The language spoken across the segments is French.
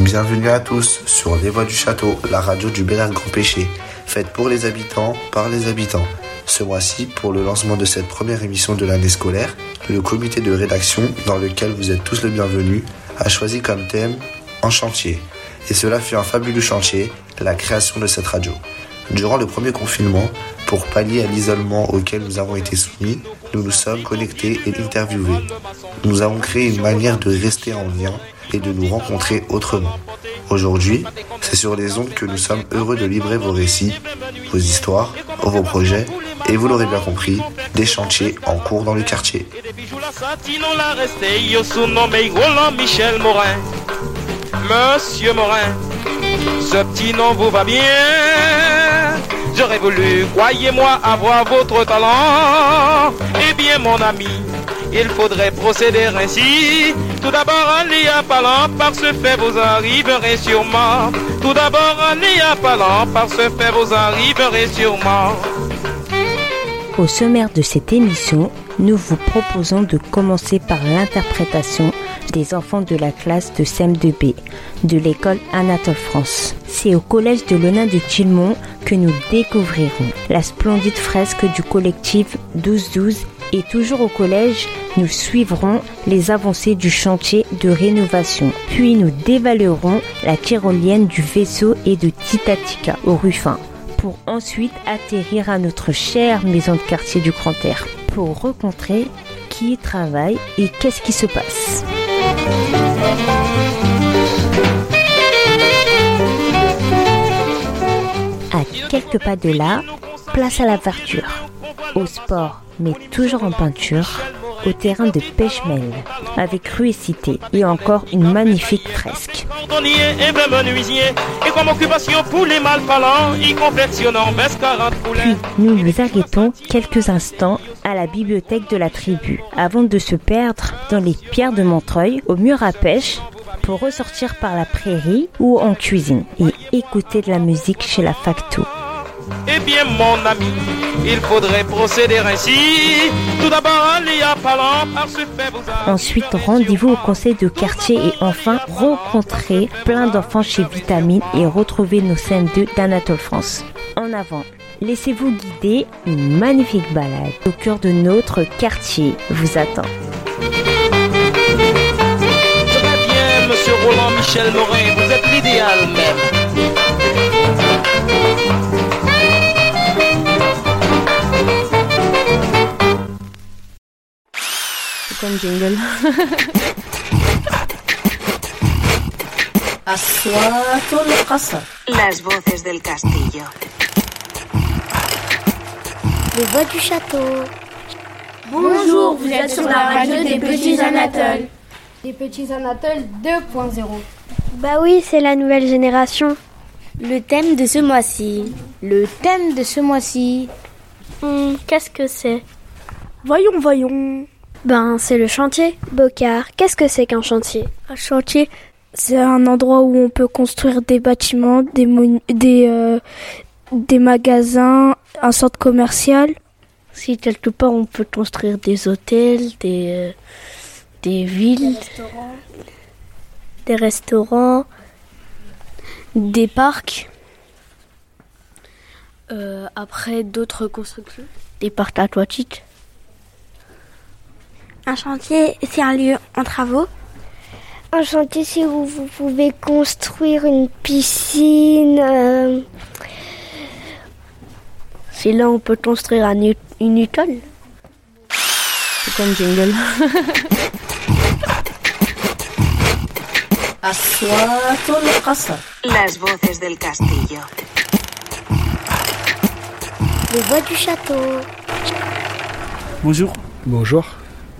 Bienvenue à tous sur Les Voix du Château, la radio du Bel Grand Péché, faite pour les habitants, par les habitants. Ce mois-ci, pour le lancement de cette première émission de l'année scolaire, le comité de rédaction, dans lequel vous êtes tous les bienvenus, a choisi comme thème En chantier. Et cela fut un fabuleux chantier, la création de cette radio. Durant le premier confinement, pour pallier à l'isolement auquel nous avons été soumis, nous nous sommes connectés et interviewés. Nous avons créé une manière de rester en lien et de nous rencontrer autrement. Aujourd'hui, c'est sur les ondes que nous sommes heureux de livrer vos récits, vos histoires, vos projets et vous l'aurez bien compris, des chantiers en cours dans le quartier. Monsieur Morin, ce petit nom vous va bien. J'aurais voulu, croyez-moi, avoir votre talent. Eh bien, mon ami, il faudrait procéder ainsi. Tout d'abord, allez à Palan, par ce fait vous arriverez sûrement. Tout d'abord, allez à Palan, par ce fait vous arriverez sûrement. Au sommaire de cette émission, nous vous proposons de commencer par l'interprétation des enfants de la classe de CM2B de l'école Anatole France. C'est au collège de l'Onin de Tilmont que nous découvrirons la splendide fresque du collectif 1212 et toujours au collège, nous suivrons les avancées du chantier de rénovation. Puis nous dévalerons la tyrolienne du vaisseau et de Titatica au Ruffin pour ensuite atterrir à notre chère maison de quartier du Grand Air pour rencontrer qui travaille et qu'est-ce qui se passe. À quelques pas de là, place à la au sport, mais toujours en peinture, au terrain de Pêche-Mêle, avec rue et cité, et encore une magnifique fresque. Puis, nous nous arrêtons quelques instants à la bibliothèque de la tribu, avant de se perdre dans les pierres de Montreuil, au mur à pêche, pour ressortir par la prairie ou en cuisine, et écouter de la musique chez la Facto. Eh bien, mon ami, il faudrait procéder ainsi. Tout d'abord, Ensuite, rendez-vous au conseil de quartier et enfin rencontrer plein d'enfants chez Vitamine et retrouver nos scènes 2 d'Anatole France. En avant, laissez-vous guider, une magnifique balade au cœur de notre quartier vous attend. Très bien, monsieur Roland Michel Morin, vous êtes l'idéal même. Comme jingle. Las voces del castillo. Les voix du château. Bonjour, vous êtes sur la radio des petits Anatoles. Des petits Anatoles 2.0. Bah oui, c'est la nouvelle génération. Le thème de ce mois-ci. Le thème de ce mois-ci. Hmm, Qu'est-ce que c'est? Voyons, voyons. Ben, c'est le chantier. Bocard, qu'est-ce que c'est qu'un chantier? Un chantier, c'est un endroit où on peut construire des bâtiments, des, euh, des magasins, un centre commercial. Si quelque part on peut construire des hôtels, des, euh, des villes, des restaurants, des parcs. euh, après d'autres constructions, des parcs aquatiques. Un chantier, c'est un lieu en travaux. Un chantier, c'est où vous pouvez construire une piscine. euh, C'est là où on peut construire un, une école. C'est comme jingle. Las voces del castillo. les voix du château. Bonjour, Bonjour.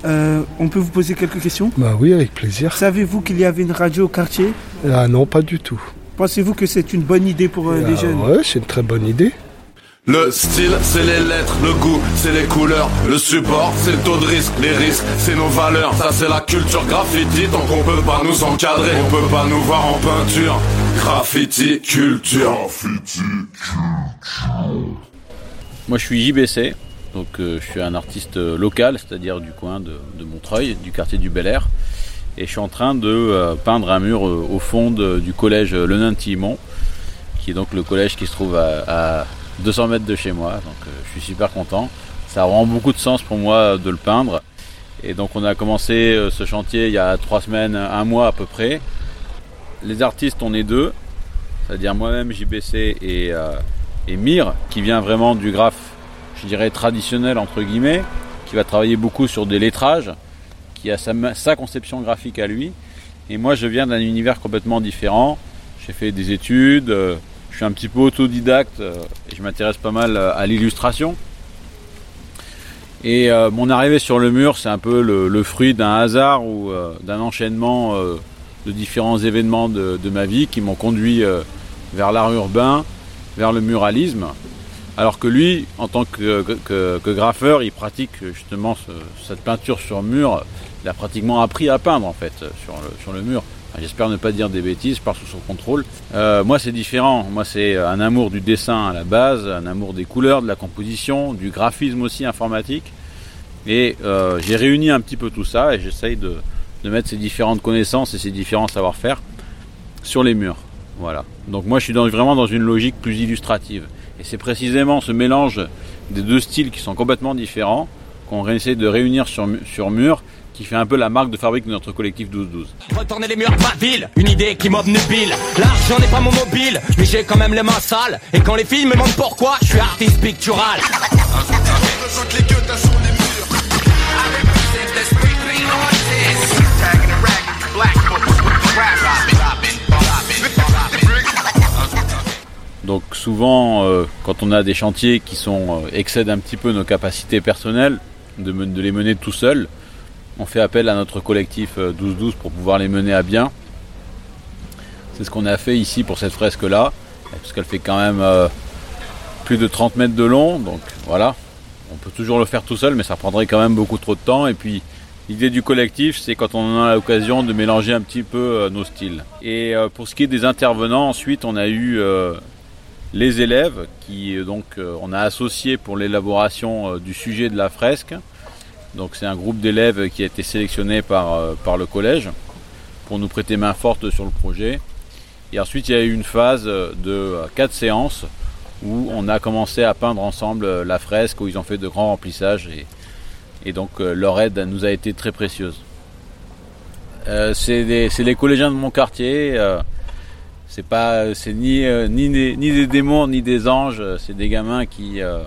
Euh, on peut vous poser quelques questions Bah oui, avec plaisir. Savez-vous qu'il y avait une radio au quartier Ah non, pas du tout. Pensez-vous que c'est une bonne idée pour euh, les Ah jeunes Ouais, c'est une très bonne idée. Le style, c'est les lettres, le goût, c'est les couleurs, le support, c'est le taux de risque, les risques, c'est nos valeurs, ça c'est la culture graffiti, tant qu'on peut pas nous encadrer, on peut pas nous voir en peinture, graffiti, culture. Moi je suis JBC, donc euh, je suis un artiste euh, local, c'est-à-dire du coin de, Montreuil, du quartier du Bel Air. Et je suis en train de euh, peindre un mur au fond du collège Le Nain-Timon, qui est donc le collège qui se trouve à, à 200 mètres de chez moi. Donc je suis super content. Ça vraiment beaucoup de sens pour moi de le peindre. Et donc on a commencé ce chantier il y a trois semaines, un mois à peu près. Les artistes, on est deux, c'est-à-dire moi-même JBC et, et Mire, qui vient vraiment du graphe, je dirais traditionnel entre guillemets, qui va travailler beaucoup sur des lettrages, qui a sa, conception graphique à lui. Et moi, je viens d'un univers complètement différent. J'ai fait des études, euh, je suis un petit peu autodidacte euh, et je m'intéresse pas mal euh, à l'illustration. Et mon arrivée sur le mur, c'est un peu le, fruit d'un hasard ou d'un enchaînement de différents événements de, ma vie qui m'ont conduit vers l'art urbain, vers le muralisme. Alors que lui, en tant que, graffeur, il pratique justement ce- cette peinture sur mur. Il a pratiquement appris à peindre en fait sur le, sur le mur. J'espère ne pas dire des bêtises, je pars sous son contrôle. Euh, moi, c'est différent. Moi, c'est un amour du dessin à la base, un amour des couleurs, de la composition, du graphisme aussi informatique. Et euh, j'ai réuni un petit peu tout ça et j'essaye de, de mettre ces différentes connaissances et ces différents savoir-faire sur les murs. Voilà. Donc moi, je suis dans- vraiment dans une logique plus illustrative. Et c'est précisément ce mélange des deux styles qui sont complètement différents qu'on essaie de réunir sur, sur mur qui fait un peu la marque de fabrique de notre collectif 12-12. Retourner les murs pas ville, une idée qui m'obnubile. L'argent n'est pas mon mobile, mais j'ai quand même les mains sales. Et quand les filles me demandent pourquoi, je suis artiste pictural. Donc souvent, euh, quand on a des chantiers qui sont euh, excèdent un petit peu nos capacités personnelles, de, les mener tout seul, on fait appel à notre collectif euh, 12-12 pour pouvoir les mener à bien. C'est ce qu'on a fait ici pour cette fresque-là, parce qu'elle fait quand même euh, plus de 30 mètres de long, donc voilà. On peut toujours le faire tout seul, mais ça prendrait quand même beaucoup trop de temps. Et puis, l'idée du collectif, c'est quand on a l'occasion de mélanger un petit peu euh, nos styles. Et euh, pour ce qui est des intervenants, ensuite, on a eu euh, les élèves qui euh, donc euh, on a associé pour l'élaboration euh, du sujet de la fresque. Donc c'est un groupe d'élèves qui a été sélectionné par, par le collège pour nous prêter main forte sur le projet. Et ensuite il y a eu une phase de quatre séances où on a commencé à peindre ensemble la fresque, où ils ont fait de grands remplissages et, et donc leur aide nous a été très précieuse. C'est les collégiens de mon quartier. C'est pas, c'est ni, euh, ni, des, démons ni des anges. euh, C'est des gamins qui, euh,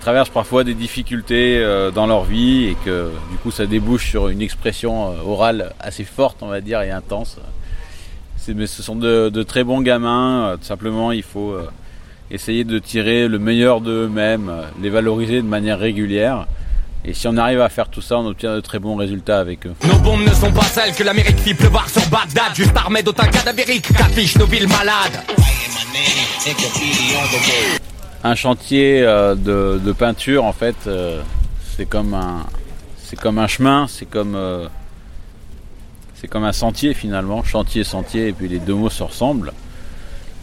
traversent parfois des difficultés euh, dans leur vie et que du coup ça débouche sur une expression euh, orale assez forte, on va dire, et intense. C'est, mais ce sont de, très bons gamins. euh, simplement, il faut euh, essayer de tirer le meilleur d'eux-mêmes, euh, les valoriser de manière régulière. Et si on arrive à faire tout ça, on obtient de très bons résultats avec eux. Nos bombes ne sont pas celles que l'Amérique fit pleuvoir sur Bagdad, juste armée d'autant nos villes malades. Un chantier euh, de, de peinture, en fait, euh, c'est comme un, c'est comme un chemin, c'est comme, euh, c'est comme un sentier finalement, chantier, sentier, et puis les deux mots se ressemblent.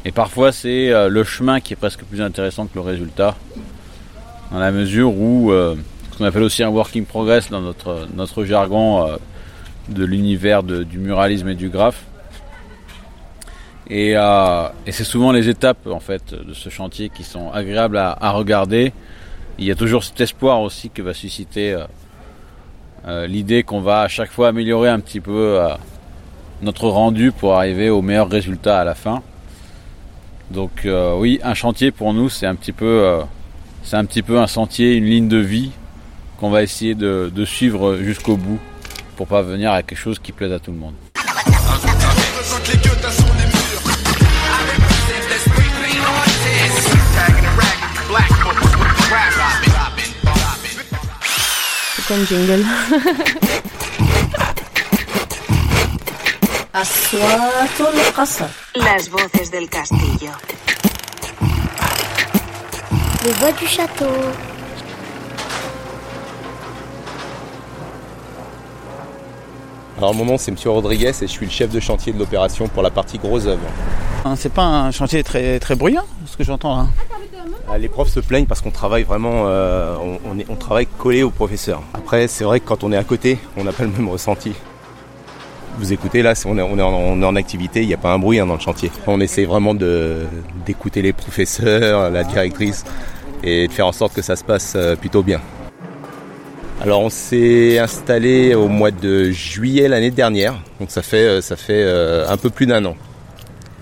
Et parfois, c'est le chemin qui est presque plus intéressant que le résultat, dans la mesure où qu'on appelle aussi un working progress dans notre notre jargon euh, de l'univers du muralisme et du graphe. Et, euh, et c'est souvent les étapes en fait de ce chantier qui sont agréables à, regarder. Il y a toujours cet espoir aussi que va susciter euh, l'idée qu'on va à chaque fois améliorer un petit peu notre rendu pour arriver au meilleur résultat à la fin. Donc oui, un chantier pour nous c'est un petit peu c'est un petit peu un sentier, une ligne de vie qu'on va essayer de, suivre jusqu'au bout pour parvenir à quelque chose qui plaise à tout le monde. C'est comme jingle. Las del castillo. Les voix du château. Alors mon nom c'est Monsieur Rodriguez et je suis le chef de chantier de l'opération pour la partie gros œuvre. Hein, C'est pas un chantier très, très bruyant, ce que j'entends là. Ah, Les profs se plaignent parce qu'on travaille vraiment, euh, on, on est- on travaille collé au professeur. Après c'est vrai que quand on est à côté, on n'a pas le même ressenti. vous écoutez là, on est, on est, en, on est en activité, il n'y a pas un bruit hein, dans le chantier. On essaie vraiment d'écouter les professeurs, la directrice, et de faire en sorte que ça se passe euh, plutôt bien. Alors on s'est installé au mois de juillet l'année dernière, donc ça fait, euh, ça fait euh, un peu plus d'un an.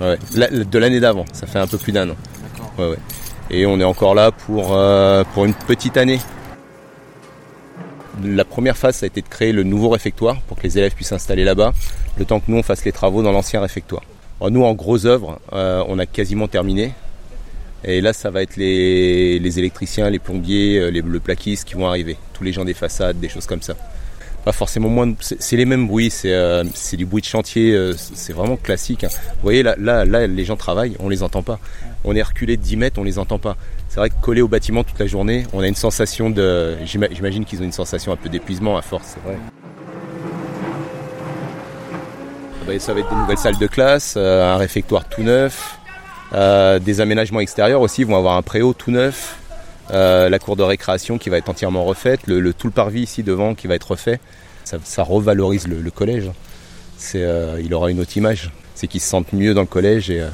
Ouais, la- de l'année d'avant, ça fait un peu plus d'un an. Ouais, ouais. Et on est encore là pour, euh, pour une petite année. La première phase, ça a été de créer le nouveau réfectoire pour que les élèves puissent s'installer là-bas, le temps que nous on fasse les travaux dans l'ancien réfectoire. Alors, nous, en gros œuvre, euh, on a quasiment terminé. Et là, ça va être les, les électriciens, les plombiers, euh, les, le plaquiste qui vont arriver. Tous les gens des façades, des choses comme ça. Pas forcément moins. C'est les mêmes bruits. C'est euh, du bruit de chantier. euh, c'est vraiment classique. hein. Vous voyez, là, là, là, les gens travaillent, on les entend pas. On est reculé de 10 mètres, on les entend pas. C'est vrai que collé au bâtiment toute la journée, on a une sensation de. j'ima- J'imagine qu'ils ont une sensation un peu d'épuisement à force, c'est vrai. Ça va être des nouvelles salles de classe, un réfectoire tout neuf, euh, des aménagements extérieurs aussi, vont avoir un préau tout neuf, euh, la cour de récréation qui va être entièrement refaite, le, tout le parvis ici devant qui va être refait. Ça, revalorise le, collège. Euh, il aura une autre image. C'est qu'ils se sentent mieux dans le collège et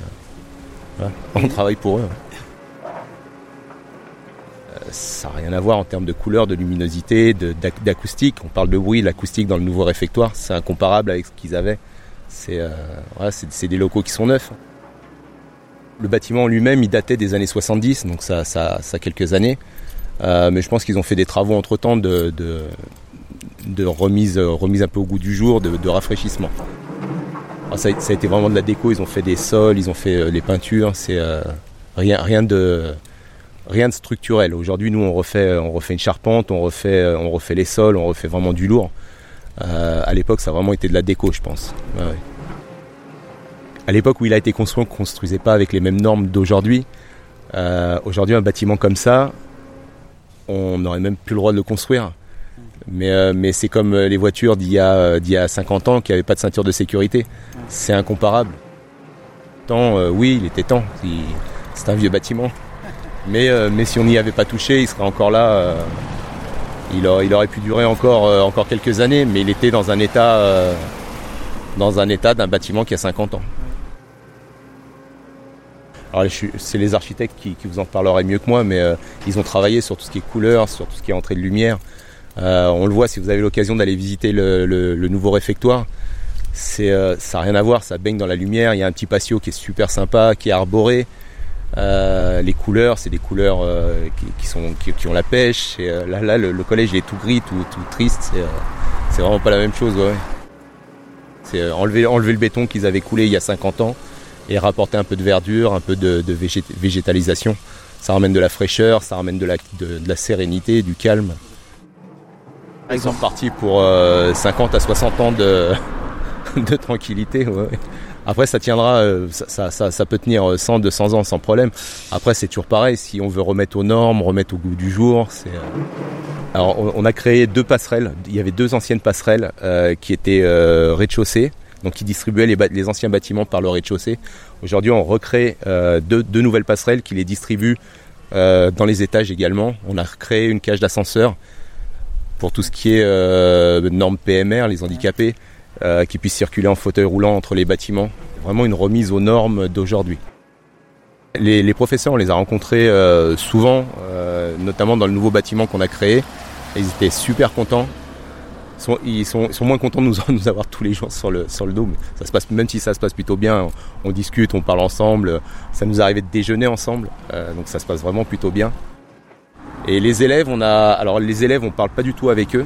on travaille pour eux. Euh, Ça n'a rien à voir en termes de couleur, de luminosité, d'acoustique. On parle de bruit, l'acoustique dans le nouveau réfectoire, c'est incomparable avec ce qu'ils avaient. C'est des locaux qui sont neufs. Le bâtiment en lui-même, il datait des années 70, donc ça, ça, ça a quelques années. Euh, mais je pense qu'ils ont fait des travaux entre-temps de, de remise, un peu au goût du jour, de, rafraîchissement. Alors, ça, a, été vraiment de la déco, ils ont fait des sols, ils ont fait euh, les peintures, c'est euh, rien, de, structurel. Aujourd'hui, nous, on refait, une charpente, on refait, les sols, on refait vraiment du lourd. Euh, à l'époque, ça a vraiment été de la déco, je pense. À l'époque où il a été construit, on ne construisait pas avec les mêmes normes d'aujourd'hui. Euh, Aujourd'hui, un bâtiment comme ça, on n'aurait même plus le droit de le construire. Mais, euh, c'est comme euh, les voitures d'il y, a, euh, d'il y a 50 ans qui n'avaient pas de ceinture de sécurité. C'est incomparable. Euh, oui, il était temps. C'est un vieux bâtiment. Mais, si on n'y avait pas touché, il serait encore là. il, aurait, pu durer encore, encore quelques années, mais il était dans un état, dans un état d'un bâtiment qui a 50 ans. Alors, c'est les architectes qui, vous en parleraient mieux que moi, mais euh, ils ont travaillé sur tout ce qui est couleur, sur tout ce qui est entrée de lumière. Euh, on le voit si vous avez l'occasion d'aller visiter le, nouveau réfectoire. Euh, ça n'a rien à voir, ça baigne dans la lumière. Il y a un petit patio qui est super sympa, qui est arboré. Les couleurs, c'est des couleurs qui, ont la pêche. Là, le, collège il est tout gris, tout, triste. C'est, vraiment pas la même chose. C'est enlever le béton qu'ils avaient coulé il y a 50 ans et rapporter un peu de verdure, un peu de, de végét- végétalisation. Ça ramène de la fraîcheur, ça ramène de la, sérénité, du calme. Ils sont repartis pour euh, 50 à 60 ans de, tranquillité. Après, ça tiendra, euh, ça, peut tenir 100, 200 ans sans problème. Après, c'est toujours pareil. Si on veut remettre aux normes, remettre au goût du jour, c'est. euh, Alors, on, on a créé deux passerelles. Il y avait deux anciennes passerelles euh, qui étaient euh, rez-de-chaussée, donc qui distribuaient les, anciens bâtiments par le rez-de-chaussée. Aujourd'hui, on recrée euh, deux, nouvelles passerelles qui les distribuent euh, dans les étages également. On a recréé une cage d'ascenseur pour tout ce qui est euh, normes PMR, les handicapés, qui puissent circuler en fauteuil roulant entre les bâtiments. Vraiment une remise aux normes d'aujourd'hui. Les, les professeurs, on les a rencontrés souvent, notamment dans le nouveau bâtiment qu'on a créé. Ils étaient super contents. Ils sont, moins contents de nous, avoir tous les jours sur le, sur même si ça se passe plutôt bien, on, discute, on parle ensemble. Ça nous arrive de déjeuner ensemble. Euh, donc ça se passe vraiment plutôt bien. Et les élèves, on a, alors les élèves, on parle pas du tout avec eux.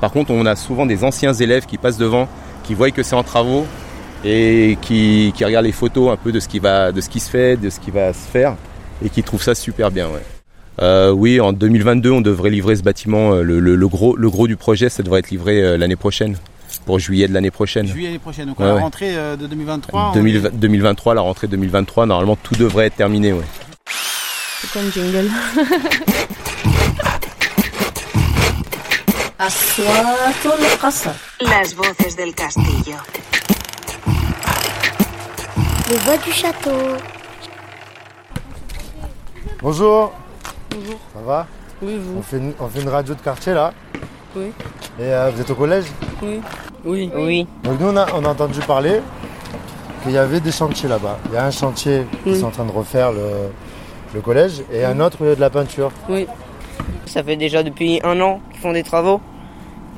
Par contre, on a souvent des anciens élèves qui passent devant, qui voient que c'est en travaux et qui, regardent les photos un peu de ce qui se fait, de ce qui va se faire et qui trouvent ça super bien. Euh, oui, en 2022, on devrait livrer ce bâtiment. Euh, le, gros, le gros du projet, ça devrait être livré euh, l'année prochaine pour juillet de l'année prochaine. Juillet l'année prochaine, donc ouais, à euh, la rentrée de 2023 2023, la rentrée 2023, normalement tout devrait être terminé. C'est comme jingle. Las voces del castillo. Les voix du château. Bonjour, Bonjour. Ça va Oui, vous. on fait, une, on fait une radio de quartier là. Oui. Et euh, vous êtes au collège Oui. Oui. Oui. Donc nous, on a, on a entendu parler qu'il y avait des chantiers là-bas. Il y a un chantier qui sont en train de refaire le, le collège et un autre où il y a de la peinture. Oui. Ça fait déjà depuis un an qu'ils font des travaux.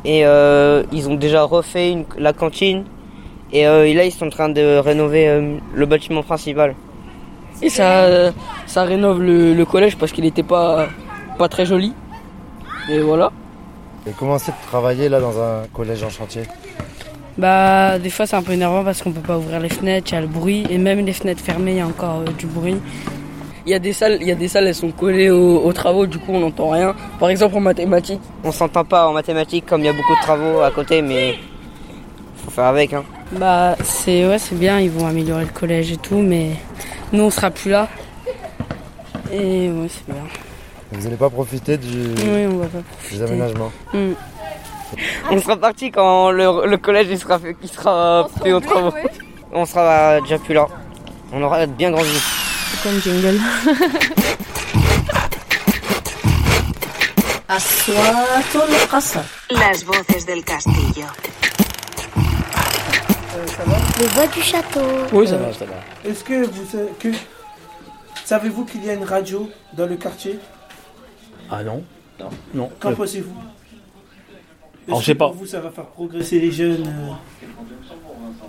Et euh, ils ont déjà refait une- la cantine. Et euh, là, ils sont en train de rénover euh, le bâtiment principal. Et ça, ça rénove le, le collège parce qu'il n'était pas, pas très joli. Et voilà. Et comment c'est de travailler là dans un collège en chantier? Bah, des fois, c'est un peu énervant parce qu'on peut pas ouvrir les fenêtres, il y a le bruit, et même les fenêtres fermées, il y a encore euh, du bruit. Il y a des salles, il y a des salles, elles sont collées aux, aux travaux, du coup on n'entend rien. Par exemple en mathématiques. On s'entend pas en mathématiques comme il y a beaucoup de travaux à côté, mais faut faire avec. Hein. Bah, c'est ouais, c'est bien, ils vont améliorer le collège et tout, mais nous on sera plus là. Et ouais, c'est bien. Vous n'allez pas profiter du... Oui, on va pas des aménagements. Hmm. On sera parti quand le, le, collège sera fait, il sera fait On sera déjà plus là. On aura bien grandi. C'est comme jingle. Las voces del castillo. Les voix du château. Oui, ça va, ça va. Est-ce que vous que savez-vous qu'il y a une radio dans le quartier? Ah non Non. non. Qu'en Euh, pensez-vous? Alors, Est-ce je sais que pas. Pour vous, ça va faire progresser les jeunes.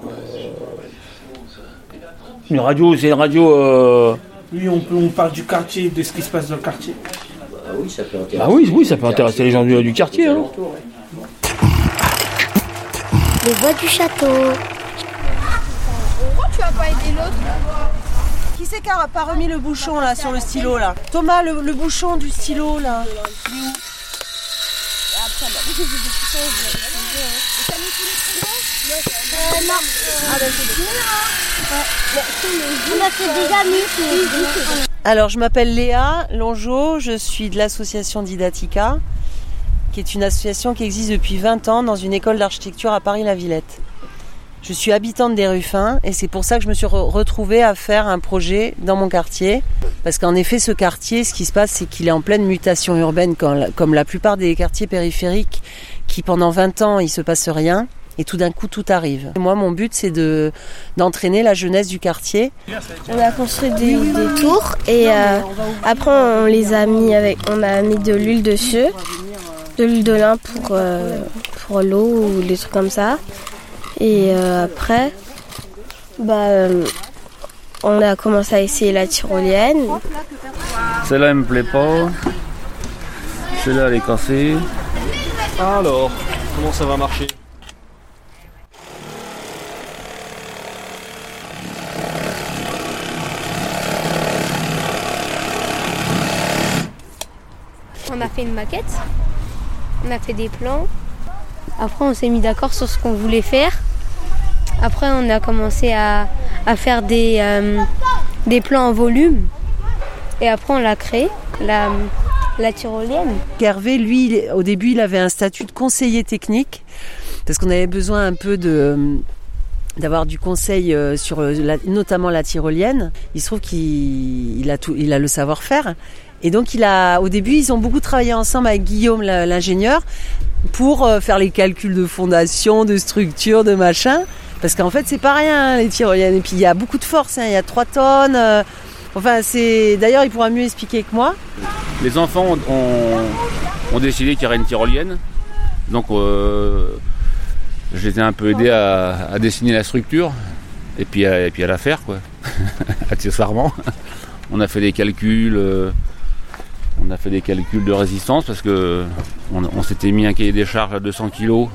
euh, Une radio, c'est une radio. euh, Oui, on, peut- on parle du quartier, de ce qui se passe dans le quartier. Bah oui, oui, ça peut intéresser les gens du, du quartier. hein. Les voix du château. Pas aider l'autre. Qui c'est qui a pas remis le bouchon là sur le stylo là Thomas, le, le bouchon du stylo là. Il est où? On a fait des amis. Alors, je m'appelle Léa Longeau, je suis de l'association Didatica, qui est une association qui existe depuis 20 ans dans une école d'architecture à Paris-la-Villette. Je suis habitante des Ruffins et c'est pour ça que je me suis re- retrouvée à faire un projet dans mon quartier. Parce qu'en effet, ce quartier, ce qui se passe, c'est qu'il est en pleine mutation urbaine, comme la plupart des quartiers périphériques, qui pendant 20 ans, il se passe rien. Et tout d'un coup, tout arrive. Moi, mon but, c'est de d'entraîner la jeunesse du quartier. On a construit des, des tours et euh, après on les a mis avec, on a mis de l'huile dessus, de l'huile de lin pour euh, pour l'eau ou des trucs comme ça. Et euh, après, bah euh, on a commencé à essayer la tyrolienne. Celle-là, elle me plaît pas. Celle-là, elle est cassée. Alors, comment ça va marcher? On a fait une maquette, on a fait des plans. Après, on s'est mis d'accord sur ce qu'on voulait faire. Après, on a commencé à, à faire des, euh, des plans en volume. Et après, on l'a créé, la, la tyrolienne. Hervé, lui, au début, il avait un statut de conseiller technique parce qu'on avait besoin un peu de d'avoir du conseil euh, sur euh, notamment la tyrolienne. Il se trouve qu'il il a a le savoir-faire. Et donc, il a, au début, ils ont beaucoup travaillé ensemble avec Guillaume, la- l'ingénieur, pour euh, faire les calculs de fondation, de structure, de machin. Parce qu'en fait, c'est pas rien, les tyroliennes. Et puis, il y a beaucoup de force. hein. Il y a 3 tonnes. euh, Enfin, c'est. D'ailleurs, il pourra mieux expliquer que moi. Les enfants ont, décidé qu'il y aurait une tyrolienne. Donc euh, un peu aidés à, dessiner la structure et puis à, à la faire quoi. Accessoirement. On a fait des calculs. euh, on a fait des calculs de résistance parce que on, s'était mis un cahier des charges à 200 kg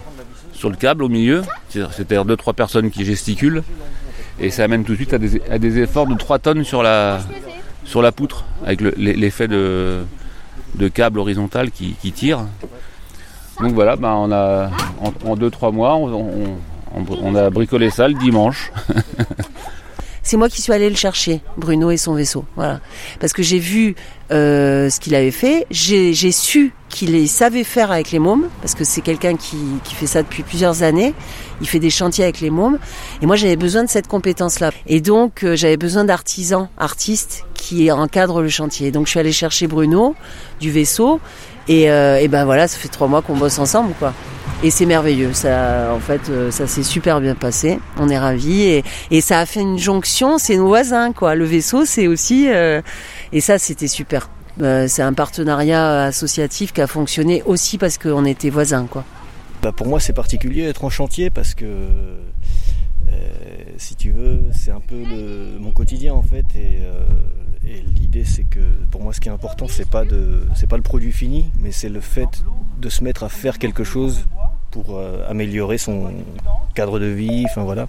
sur le câble au milieu. C'est- C'est-à-dire deux trois personnes qui gesticulent et ça amène tout de suite à des, efforts de 3 tonnes sur la, poutre avec le- l'e- l'effet de, câble horizontal qui, tire. Donc voilà, ben en 2-3 mois, on a bricolé ça le dimanche. C'est moi qui suis allée le chercher, Bruno et son vaisseau. Voilà. Parce que j'ai vu euh, ce qu'il avait fait. J'ai su qu'il savait faire avec les mômes, parce que c'est quelqu'un qui, qui fait ça depuis plusieurs années. Il fait des chantiers avec les mômes. Et moi, j'avais besoin de cette compétence-là. Et donc, euh, j'avais besoin d'artisans, artistes qui encadrent le chantier. Donc, je suis allée chercher Bruno du vaisseau. Et, euh, et ben voilà, ça fait trois mois qu'on bosse ensemble, quoi. Et c'est merveilleux. Ça, en fait, euh, ça s'est super bien passé. On est ravis et, et ça a fait une jonction. C'est nos voisins, quoi. Le vaisseau, c'est aussi euh, et ça, c'était super. Euh, c'est un partenariat associatif qui a fonctionné aussi parce qu'on était voisins, quoi. Bah pour moi, c'est particulier d'être en chantier parce que si tu veux, c'est un peu mon quotidien en fait. Et, et l'idée, c'est que pour moi, ce qui est important, c'est pas de, c'est pas le produit fini, mais c'est le fait de se mettre à faire quelque chose pour euh, améliorer son cadre de vie. Enfin voilà.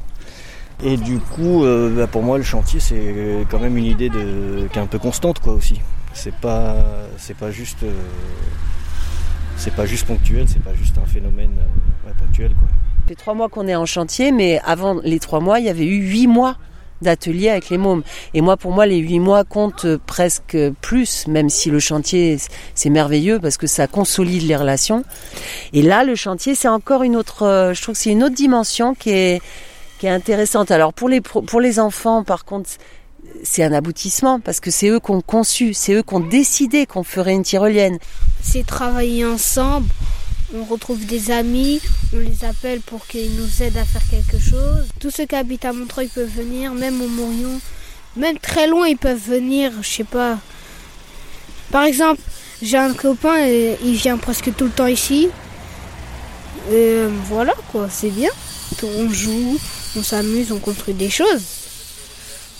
Et du coup, euh, bah, pour moi, le chantier, c'est quand même une idée qui est un peu constante, quoi aussi. C'est pas, c'est pas juste, euh, c'est pas juste ponctuel, c'est pas juste un phénomène ponctuel, quoi. Ça fait trois mois qu'on est en chantier, mais avant les trois mois, il y avait eu huit mois d'atelier avec les mômes. Et moi, pour moi, les huit mois comptent presque plus, même si le chantier, c'est merveilleux parce que ça consolide les relations. Et là, le chantier, c'est encore une autre, je trouve que c'est une autre dimension qui est, qui est intéressante. Alors, pour les, pour les enfants, par contre, c'est un aboutissement parce que c'est eux qui ont conçu, c'est eux qui ont décidé qu'on ferait une tyrolienne. C'est travailler ensemble, on retrouve des amis, on les appelle pour qu'ils nous aident à faire quelque chose. Tous ceux qui habitent à Montreuil peuvent venir, même au Morion, même très loin ils peuvent venir, je sais pas. Par exemple, j'ai un copain il vient presque tout le temps ici. Et voilà quoi, c'est bien. On joue, on s'amuse, on construit des choses.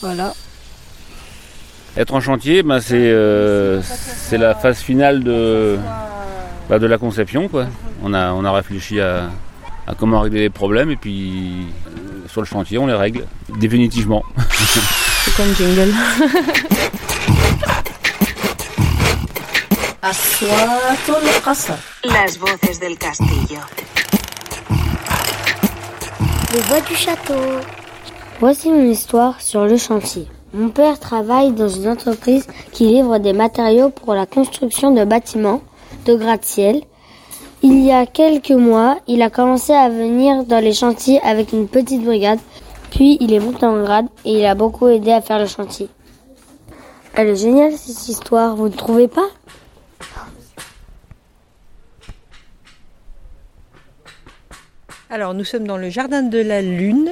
Voilà. Être en chantier, bah, c'est euh, c'est la phase finale de, bah, de la conception. Quoi. On, a, on a réfléchi à, à comment régler les problèmes et puis euh, sur le chantier, on les règle définitivement. C'est comme jingle. Las voces del castillo. Les voix du château. Voici une histoire sur le chantier. Mon père travaille dans une entreprise qui livre des matériaux pour la construction de bâtiments, de gratte-ciel. Il y a quelques mois, il a commencé à venir dans les chantiers avec une petite brigade, puis il est monté en grade et il a beaucoup aidé à faire le chantier. Elle est géniale cette histoire, vous ne trouvez pas? Alors nous sommes dans le jardin de la Lune,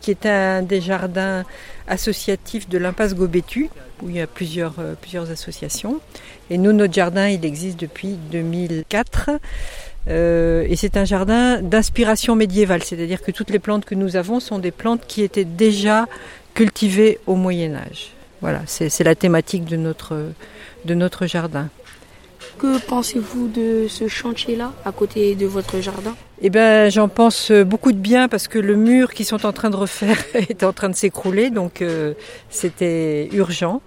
qui est un des jardins associatifs de l'impasse Gobétu, où il y a plusieurs, euh, plusieurs associations. Et nous, notre jardin, il existe depuis 2004. Euh, et c'est un jardin d'inspiration médiévale, c'est-à-dire que toutes les plantes que nous avons sont des plantes qui étaient déjà cultivées au Moyen Âge. Voilà, c'est la thématique de notre jardin. Que pensez-vous de ce chantier-là, à côté de votre jardin Eh ben, j'en pense beaucoup de bien parce que le mur qu'ils sont en train de refaire est en train de s'écrouler, donc euh, c'était urgent.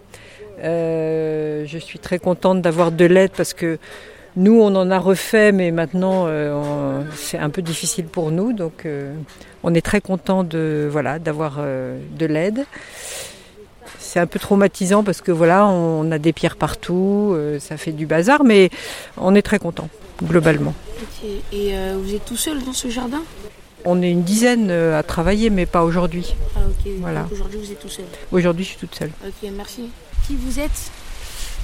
Euh, je suis très contente d'avoir de l'aide parce que nous, on en a refait, mais maintenant, euh, c'est un peu difficile pour nous, donc euh, on est très content de voilà d'avoir euh, de l'aide c'est un peu traumatisant parce que voilà, on a des pierres partout, euh, ça fait du bazar, mais on est très content globalement. Et euh, vous êtes tout seul dans ce jardin? On est une dizaine euh, à travailler, mais pas aujourd'hui. Ah ok. Voilà. Donc Aujourd'hui vous êtes tout seul. Aujourd'hui, je suis toute seule. Ok, merci. Qui vous êtes?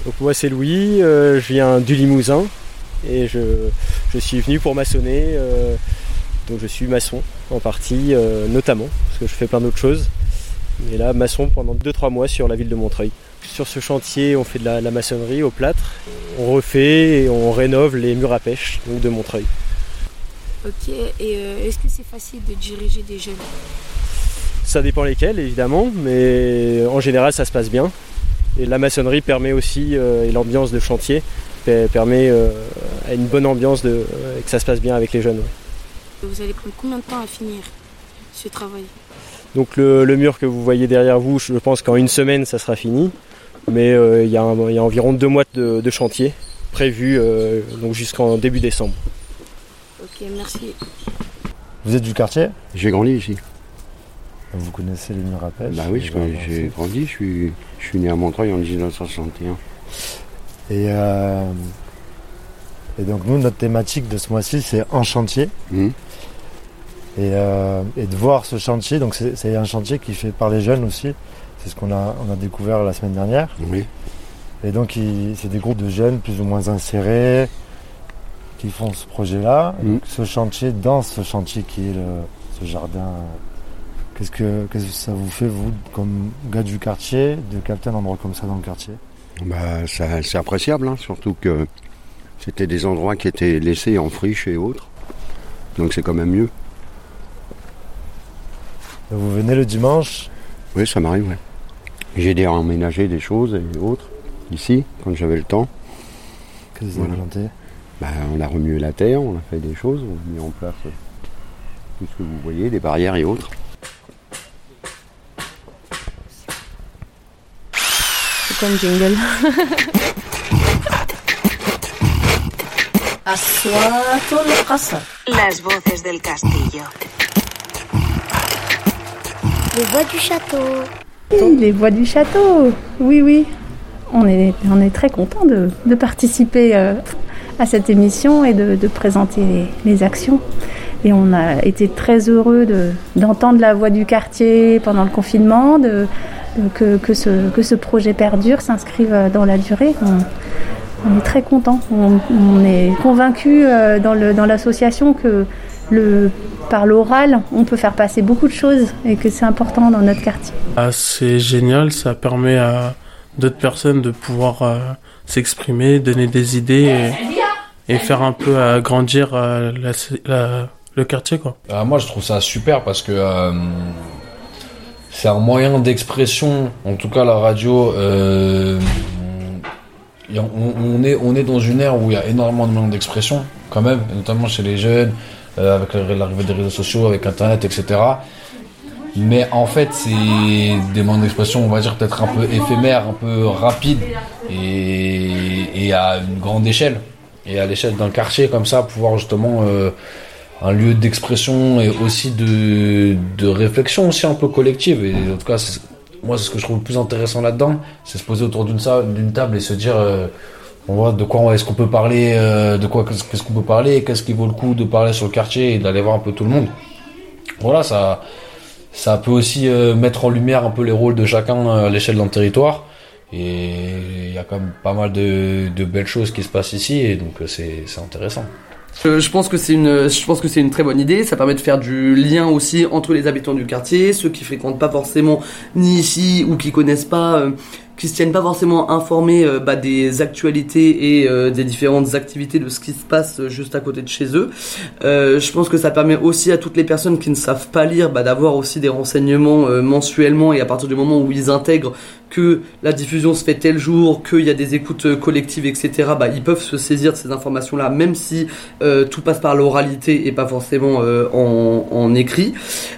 Donc moi c'est Louis, euh, je viens du Limousin et je, je suis venu pour maçonner. euh, donc je suis maçon en partie euh, notamment, parce que je fais plein d'autres choses. Mais là maçon pendant 2-3 mois sur la ville de Montreuil. Sur ce chantier on fait de la, la maçonnerie au plâtre. On refait et on rénove les murs à pêche donc de Montreuil. Ok. Et euh, est-ce que c'est facile de diriger des jeunes? Ça dépend lesquels évidemment, mais en général ça se passe bien. Et la maçonnerie permet aussi, euh, et l'ambiance de chantier per- permet euh, à une bonne ambiance de, et que ça se passe bien avec les jeunes. ouais. Vous allez prendre combien de temps à finir ce travail? Donc le, le mur que vous voyez derrière vous, je pense qu'en une semaine ça sera fini. Mais euh, il y, a un- il y a environ deux mois de, de chantier prévu euh, donc jusqu'en début décembre. Ok, merci. Vous êtes du quartier? J'ai grandi ici. Vous connaissez les murs à pêche? Bah oui, j'ai grandi, je suis, je suis né à Montreuil en 1961. Et, euh, et donc nous, notre thématique de ce mois-ci, c'est en chantier. Mhm. Et, euh, et de voir ce chantier, donc c'est un chantier qui est fait par les jeunes aussi. C'est ce qu'on a, on a découvert la semaine dernière. Oui. Et donc c'est des groupes de jeunes plus ou moins insérés, qui font ce projet-là. Mm. Ce chantier, dans ce chantier qui est le- ce jardin, qu'est-ce que, qu'est-ce que ça vous fait, vous, comme gars du quartier, de capter un endroit comme ça dans le quartier? Bah, c'est appréciable, hein, surtout que c'était des endroits qui étaient laissés en friche et autres. Donc c'est quand même mieux. Vous venez le dimanche Oui, ça m'arrive, Oui. J'ai dû emménager des choses et autres ici, quand j'avais le temps. Qu'est-ce que vous voilà. avez bah, On a remué la terre, on a fait des choses, on a mis en place euh, tout ce que vous voyez, des barrières et autres. C'est comme jingle. Las voces del castillo. Les voix du château. Oui, les voix du château. Oui, oui. On est, on est très content de, participer euh, à cette émission et de, présenter les, actions. Et on a été très heureux de- d'entendre la voix du quartier pendant le confinement, de, que, que, ce, que ce projet perdure, s'inscrive dans la durée. On, est très content. On, est convaincu euh, dans le- dans l'association que le, par l'oral, on peut faire passer beaucoup de choses et que c'est important dans notre quartier. Ah, c'est génial, ça permet à d'autres personnes de pouvoir euh, s'exprimer, donner des idées et, et faire un peu agrandir euh, la- la- le quartier. Quoi. Euh, moi, je trouve ça super parce que euh, c'est un moyen d'expression, en tout cas la radio. euh, on, on est, on est dans une ère où il y a énormément de moyens d'expression, quand même, notamment chez les jeunes, euh, avec l'arrivée des réseaux sociaux, avec Internet, etc. Mais en fait, c'est des moyens d'expression, on va dire, peut-être un peu éphémères, un peu rapides, et, à une grande échelle. Et à l'échelle d'un quartier comme ça, pouvoir justement euh, un lieu d'expression et aussi de, réflexion aussi un peu collective. Et en tout cas, moi, c'est ce que je trouve le plus intéressant là-dedans, c'est se poser autour d'une table et se dire, euh, on voit de quoi est-ce qu'on peut parler, euh, de quoi qu'est-ce qu'on peut parler, qu'est-ce qui vaut le coup de parler sur le quartier et d'aller voir un peu tout le monde. Voilà, ça, ça peut aussi euh, mettre en lumière un peu les rôles de chacun euh, à l'échelle d'un territoire. Et il y a quand même pas mal de, belles choses qui se passent ici, et donc c'est intéressant. Je, pense que c'est une, je pense que c'est une très bonne idée. Ça permet de faire du lien aussi entre les habitants du quartier, ceux qui fréquentent pas forcément ni ici ou qui connaissent pas, qui se tiennent pas forcément informés euh, bah, des actualités et euh, des différentes activités de ce qui se passe euh, juste à côté de chez eux. Je pense que ça permet aussi à toutes les personnes qui ne savent pas lire bah, d'avoir aussi des renseignements mensuellement et à partir du moment où ils intègrent que la diffusion se fait tel jour, qu'il y a des écoutes euh, collectives, etc., bah, ils peuvent se saisir de ces informations-là, même si euh, tout passe par l'oralité et pas forcément euh, en, écrit.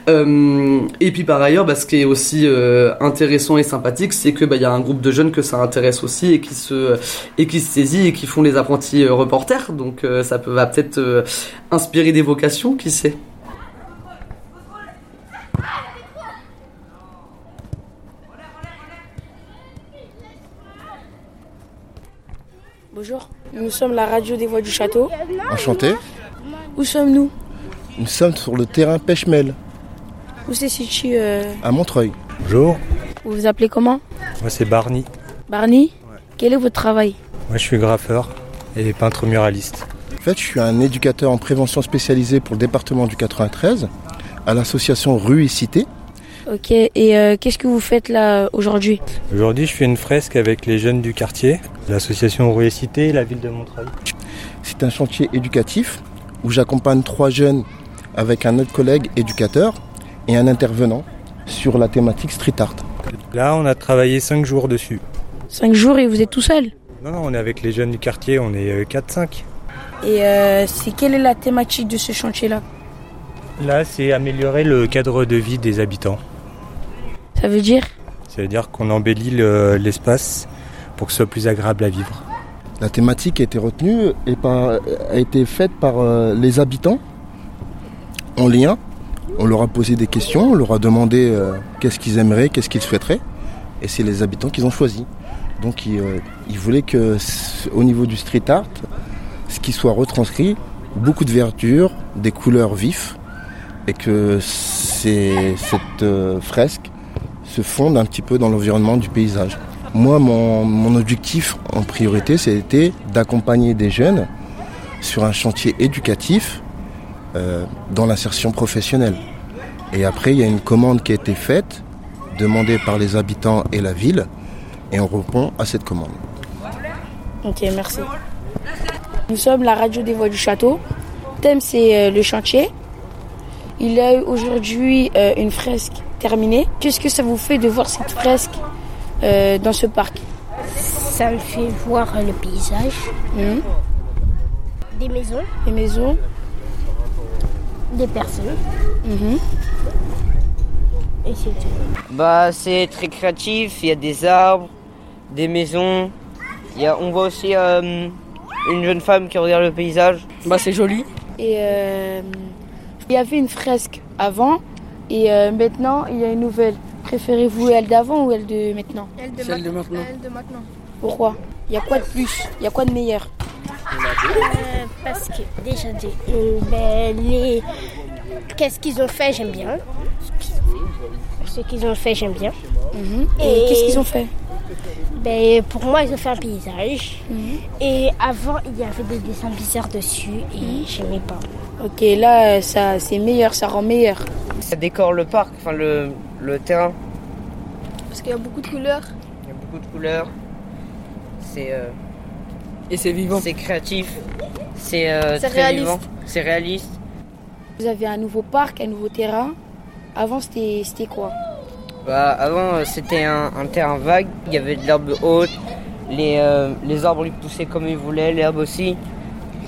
Et puis par ailleurs, bah, ce qui est aussi intéressant et sympathique, c'est que bah, y a un groupe de jeunes que ça intéresse aussi et qui se et qui se saisit et qui font les apprentis reporters. Donc ça peut va peut-être inspirer des vocations, qui sait? Bonjour, nous sommes la radio des voix du château. Enchanté. Où sommes-nous? Nous sommes sur le terrain Pêche-Mêle, Où se situe euh, à Montreuil. Bonjour, Vous vous appelez comment? Moi c'est Barney. Barney? Quel est votre travail? Moi je suis graffeur et peintre muraliste. En fait, je suis un éducateur en prévention spécialisé pour le département du 93 à l'association Rue et Cité. Ok, et euh, qu'est-ce que vous faites là aujourd'hui Aujourd'hui je fais une fresque avec les jeunes du quartier, l'association Rue et Cité et la ville de Montreuil. C'est un chantier éducatif où j'accompagne trois jeunes avec un autre collègue éducateur et un intervenant sur la thématique street art. Là on a travaillé 5 jours dessus. Cinq jours et vous êtes tout seul Non, non, on est avec les jeunes du quartier, on est euh, 4-5. Et euh, c'est quelle est la thématique de ce chantier-là? Là c'est améliorer le cadre de vie des habitants. Ça veut dire Ça veut dire qu'on embellit le- l'espace pour que ce soit plus agréable à vivre. La thématique a été retenue et par- a été faite par euh, les habitants en lien. On leur a posé des questions, on leur a demandé euh, qu'est-ce qu'ils aimeraient, qu'est-ce qu'ils souhaiteraient. Et c'est les habitants qui ont choisi. Donc ils, euh, ils voulaient que au niveau du street art, ce qui soit retranscrit, beaucoup de verdure, des couleurs vives, et que cette euh, fresque se fonde un petit peu dans l'environnement du paysage. Moi, mon, mon objectif en priorité, c'était d'accompagner des jeunes sur un chantier éducatif euh, dans l'insertion professionnelle. Et après, il y a une commande qui a été faite, demandée par les habitants et la ville, et on répond à cette commande. Ok, merci. Nous sommes la radio des voix du château. Thème c'est euh, le chantier. Il y a eu aujourd'hui euh, une fresque terminée. Qu'est-ce que ça vous fait de voir cette fresque euh, dans ce parc? Ça me fait voir le paysage, Hmm. des maisons, Les maisons. des personnes. Mhm. Et c'est tout. Bah, c'est très créatif. Il y a des arbres, des maisons. Il y a, on voit aussi euh, une jeune femme qui regarde le paysage. Bah, c'est joli. Et euh, il y avait une fresque avant et euh, maintenant il y a une nouvelle. Préférez-vous elle d'avant ou elle de maintenant? Elle de Celle de ma- maintenant. Elle de maintenant. Pourquoi? Il y a quoi de plus? Il y a quoi de meilleur? Euh, parce que déjà, des- euh, ben, les... qu'est-ce qu'ils ont fait, j'aime bien. Ce qu'ils ont fait, j'aime bien. Et qu'est-ce qu'ils ont fait? Ben, Pour moi, ils ont fait un paysage. Et avant, il y avait des dessins bizarres dessus et j'aimais pas. Ok, là ça c'est meilleur, ça rend meilleur. Ça décore le parc, enfin le, le terrain. Parce qu'il y a beaucoup de couleurs. Il y a beaucoup de couleurs. C'est. euh, Et c'est vivant. C'est créatif. C'est euh, très réaliste. vivant. C'est réaliste. Vous avez un nouveau parc, un nouveau terrain. Avant c'était c'était quoi? Bah, avant, euh, c'était un, un terrain vague. Il y avait de l'herbe haute. Les, euh, les arbres ils poussaient comme ils voulaient, l'herbe aussi.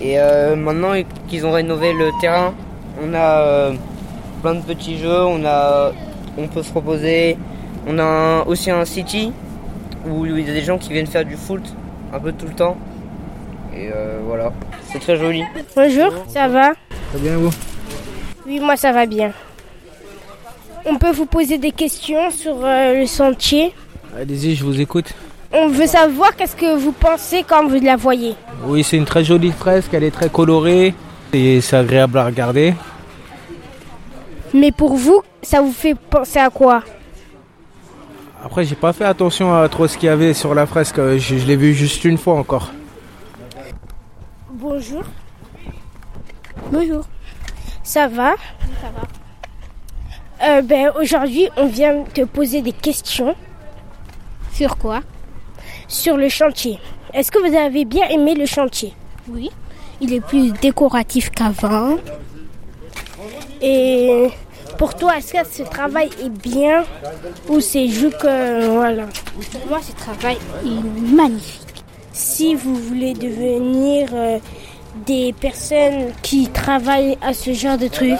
Et euh, maintenant qu'ils ont rénové le terrain, on a euh, plein de petits jeux. On, a, on peut se reposer. On a un- aussi un city où il y a des gens qui viennent faire du foot un peu tout le temps. Et euh, voilà, c'est très joli. Bonjour, ça va? Très bien, vous? Oui, moi ça va bien. On peut vous poser des questions sur euh, le sentier. Allez-y, je vous écoute. On veut savoir qu'est-ce que vous pensez quand vous la voyez. Oui, c'est une très jolie fresque, elle est très colorée et c'est agréable à regarder. Mais pour vous, ça vous fait penser à quoi? Après, j'ai pas fait attention à trop ce qu'il y avait sur la fresque, je, je l'ai vu juste une fois encore. Bonjour. Bonjour. Ça va? Ça va. Euh, ben, Aujourd'hui, on vient te poser des questions. Sur quoi? Sur le chantier. Est-ce que vous avez bien aimé le chantier? Oui. Il est plus décoratif qu'avant. Et pour toi, est-ce que ce travail est bien ou c'est juste que... Voilà. Pour moi, ce travail est magnifique. Si vous voulez devenir euh, des personnes qui travaillent à ce genre de truc,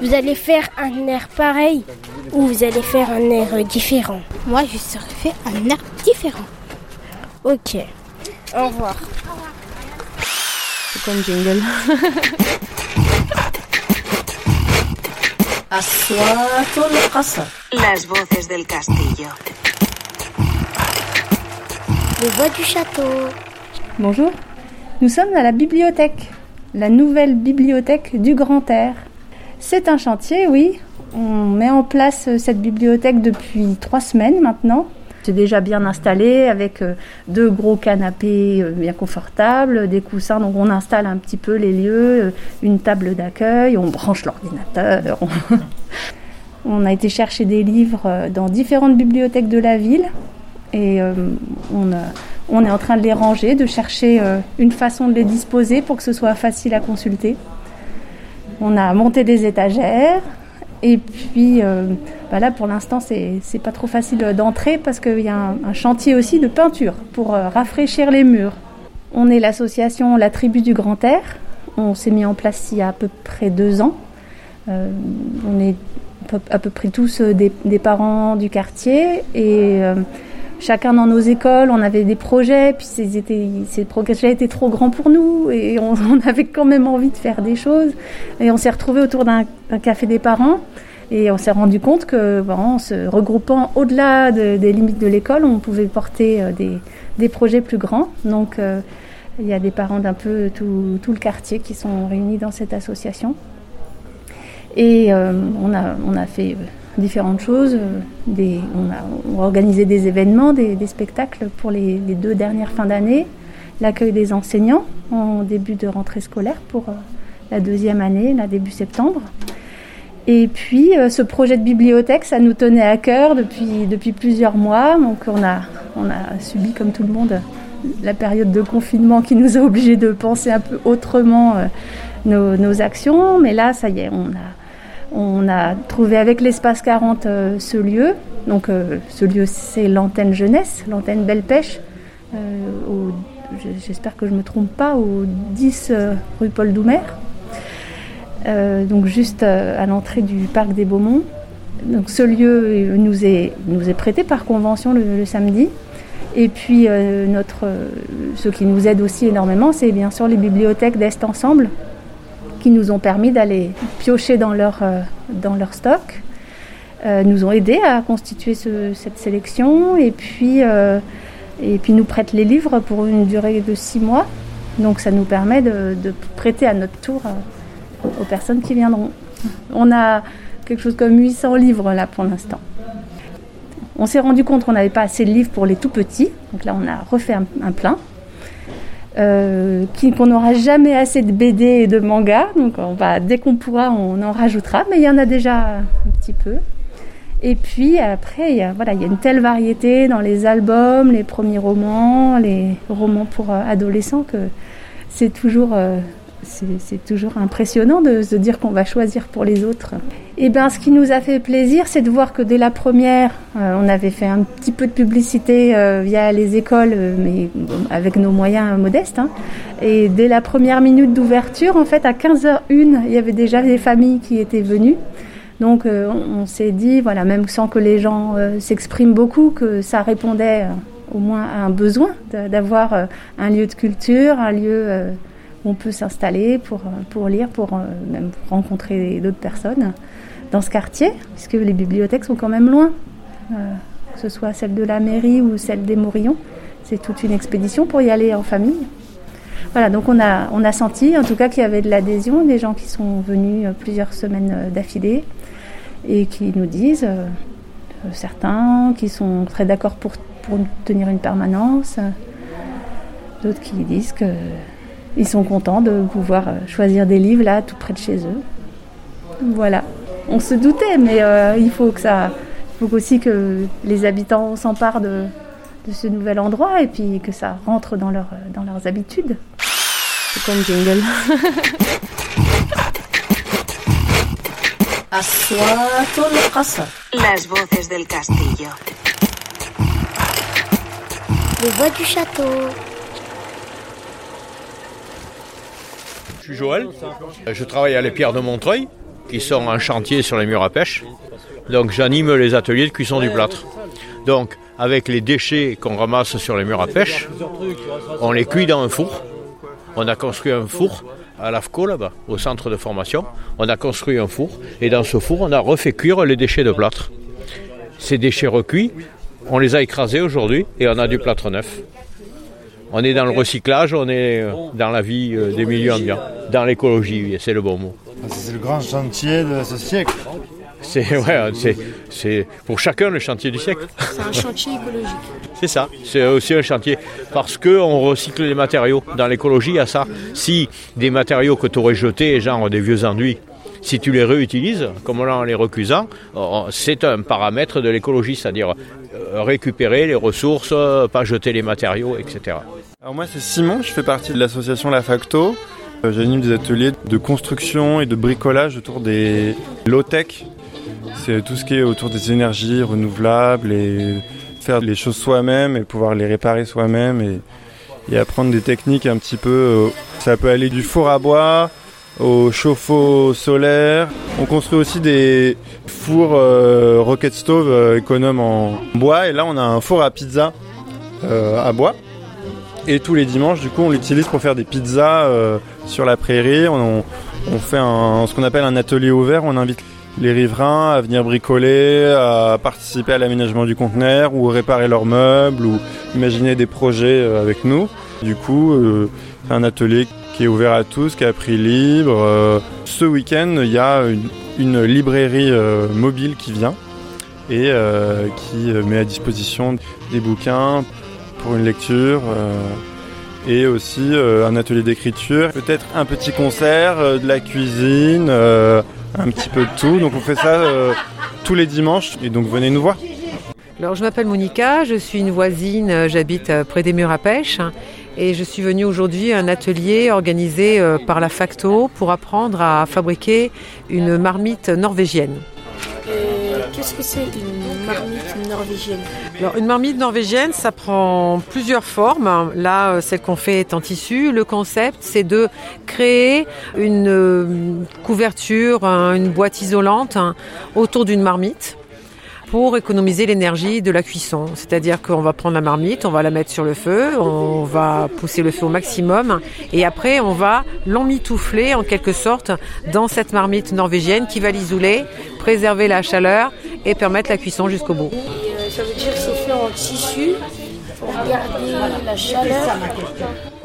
vous allez faire un air pareil ou vous allez faire un air différent? Moi, je serais fait un air différent. Ok. Au revoir. C'est comme jingle. Las voces del castillo. Les voix du château. Bonjour nous sommes à la bibliothèque, la nouvelle bibliothèque du Grand Air. C'est un chantier, oui. On met en place euh, cette bibliothèque depuis trois semaines maintenant. C'est déjà bien installé avec euh, deux gros canapés euh, bien confortables, des coussins. Donc on installe un petit peu les lieux, une table d'accueil, on branche l'ordinateur. On a été chercher des livres dans différentes bibliothèques de la ville et on, a- on est en train de les ranger, de chercher euh, une façon de les disposer pour que ce soit facile à consulter. On a monté des étagères et puis euh, bah là pour l'instant c'est pas trop facile d'entrer parce qu'il y a un, chantier aussi de peinture pour euh, rafraîchir les murs. On est l'association La Tribu du Grand Air. On s'est mis en place il y a à peu près deux ans. On est à peu- près tous des, des parents du quartier et chacun dans nos écoles, on avait des projets, puis étaient- ces projets étaient trop grands pour nous et on, avait quand même envie de faire des choses. Et on s'est retrouvés autour d'un café des parents et on s'est rendu compte que bon, en se regroupant au-delà de- des limites de l'école, on pouvait porter euh, des, des projets plus grands. Donc euh, il y a des parents d'un peu tout, tout le quartier qui sont réunis dans cette association. Et euh, on, a, on a fait euh, différentes choses. euh, on, a, organisé des événements, des, spectacles pour les, deux dernières fins d'année. l'accueil des enseignants en début de rentrée scolaire pour la deuxième année, là début septembre. Et puis ce projet de bibliothèque, ça nous tenait à cœur depuis, depuis plusieurs mois. Donc on a, on a subi comme tout le monde la période de confinement qui nous a obligés de penser un peu autrement nos, actions. Mais là, ça y est, on a, on a trouvé avec l'espace 40 euh, ce lieu. Donc euh, ce lieu, c'est l'antenne jeunesse, l'antenne Belle Pêche. Euh, j'espère que je ne me trompe pas, au 10 rue Paul Doumer. donc juste à l'entrée du parc des Beaumonts. Donc ce lieu nous est, prêté par convention le, samedi. Et puis ce qui nous aide aussi énormément, c'est bien sûr les bibliothèques d'Est Ensemble, qui nous ont permis d'aller piocher dans leur, euh, dans leur stock, euh, nous ont aidés à constituer cette sélection et puis, euh, et puis nous prêtent les livres pour une durée de six mois. Donc ça nous permet de, prêter à notre tour aux personnes qui viendront. On a quelque chose comme 800 livres là pour l'instant. On s'est rendu compte qu'on n'avait pas assez de livres pour les tout petits, donc là on a refait un plein. Euh, qu'on n'aura jamais assez de BD et de manga. Donc on va, dès qu'on pourra, on en rajoutera. Mais il y en a déjà un petit peu. Et puis après, il y a, voilà, il y a une telle variété dans les albums, les premiers romans, les romans pour euh, adolescents que c'est toujours euh, c'est toujours impressionnant de se dire qu'on va choisir pour les autres. Et eh bien, ce qui nous a fait plaisir, c'est de voir que dès la première, euh, on avait fait un petit peu de publicité euh, via les écoles, euh, mais avec nos moyens modestes. Hein. Et dès la première minute d'ouverture, en fait, à 15h01, il y avait déjà des familles qui étaient venues. Donc, on, s'est dit, voilà, même sans que les gens s'expriment beaucoup, que ça répondait au moins à un besoin d'avoir un lieu de culture, un lieu on peut s'installer pour, pour lire, pour euh, même rencontrer d'autres personnes dans ce quartier, puisque les bibliothèques sont quand même loin, euh, que ce soit celle de la mairie ou celle des Morillons. C'est toute une expédition pour y aller en famille. Voilà, donc on a, on a senti en tout cas qu'il y avait de l'adhésion, des gens qui sont venus euh, plusieurs semaines d'affilée et qui nous disent, certains qui sont très d'accord pour, pour tenir une permanence, d'autres qui disent que ils sont contents de pouvoir euh, choisir des livres là, tout près de chez eux. Voilà. On se doutait, mais euh, il faut que ça, il faut aussi que les habitants s'emparent de, de, ce nouvel endroit et puis que ça rentre dans, leur, dans leurs habitudes. C'est comme jingle. Las voces del castillo. Les voix du château. Suis Joël. Je travaille à les pierres de Montreuil, qui sont en chantier sur les murs à pêche. Donc j'anime les ateliers de cuisson du plâtre. Donc avec les déchets qu'on ramasse sur les murs à pêche, on les cuit dans un four. On a construit un four à l'AFCO là-bas, au centre de formation. On a construit un four et dans ce four, on a refait cuire les déchets de plâtre. Ces déchets recuits, on les a écrasés aujourd'hui et on a du plâtre neuf. On est dans le recyclage, on est euh, dans la vie euh, des milieux ambiants, dans l'écologie, c'est le bon mot. Ah, c'est le grand chantier de ce siècle. C'est ouais, c'est pour chacun le chantier du siècle. C'est un chantier écologique. C'est ça, c'est aussi un chantier parce qu'on recycle les matériaux. Dans l'écologie, il y a ça. Si des matériaux que tu aurais jetés, genre des vieux enduits, si tu les réutilises, comme là en les recusant, c'est un paramètre de l'écologie, c'est-à-dire euh, récupérer les ressources, pas jeter les matériaux, etc. Alors moi c'est Simon, je fais partie de l'association La Facto. Euh, j'anime des ateliers de construction et de bricolage autour des low-tech. C'est tout ce qui est autour des énergies renouvelables et faire les choses soi-même et pouvoir les réparer soi-même et, apprendre des techniques un petit peu. Euh, ça peut aller du four à bois au chauffe-eau solaire. On construit aussi des fours euh, rocket stove économes en bois et là on a un four à pizza à bois et tous les dimanches, du coup, on l'utilise pour faire des pizzas euh, sur la prairie. On, fait ce qu'on appelle un atelier ouvert. On invite les riverains à venir bricoler, à participer à l'aménagement du conteneur ou réparer leurs meubles ou imaginer des projets euh, avec nous. Du coup, euh, un atelier qui est ouvert à tous, qui a prix libre. ce week-end, il y a une, librairie mobile qui vient et qui met à disposition des bouquins pour une lecture. Euh, et aussi euh, un atelier d'écriture, peut-être un petit concert, euh, de la cuisine, euh, un petit peu de tout. Donc on fait ça euh, tous les dimanches et donc venez nous voir. Alors je m'appelle Monica, je suis une voisine, j'habite près des murs à pêche et je suis venue aujourd'hui à un atelier organisé par la Facto pour apprendre à fabriquer une marmite norvégienne. Qu'est-ce que c'est une marmite norvégienne une marmite norvégienne, ça prend plusieurs formes. Là, euh, celle qu'on fait est en tissu. Le concept, c'est de créer une euh, couverture, un- une boîte isolante hein, autour d'une marmite pour économiser l'énergie de la cuisson. C'est-à-dire qu'on va prendre la marmite, on va la mettre sur le feu, on va pousser le feu au maximum et après on va l'emmitoufler en quelque sorte dans cette marmite norvégienne qui va l'isoler, préserver la chaleur et permettre la cuisson jusqu'au bout. Euh, Ça veut dire que c'est fait en tissu pour garder la chaleur.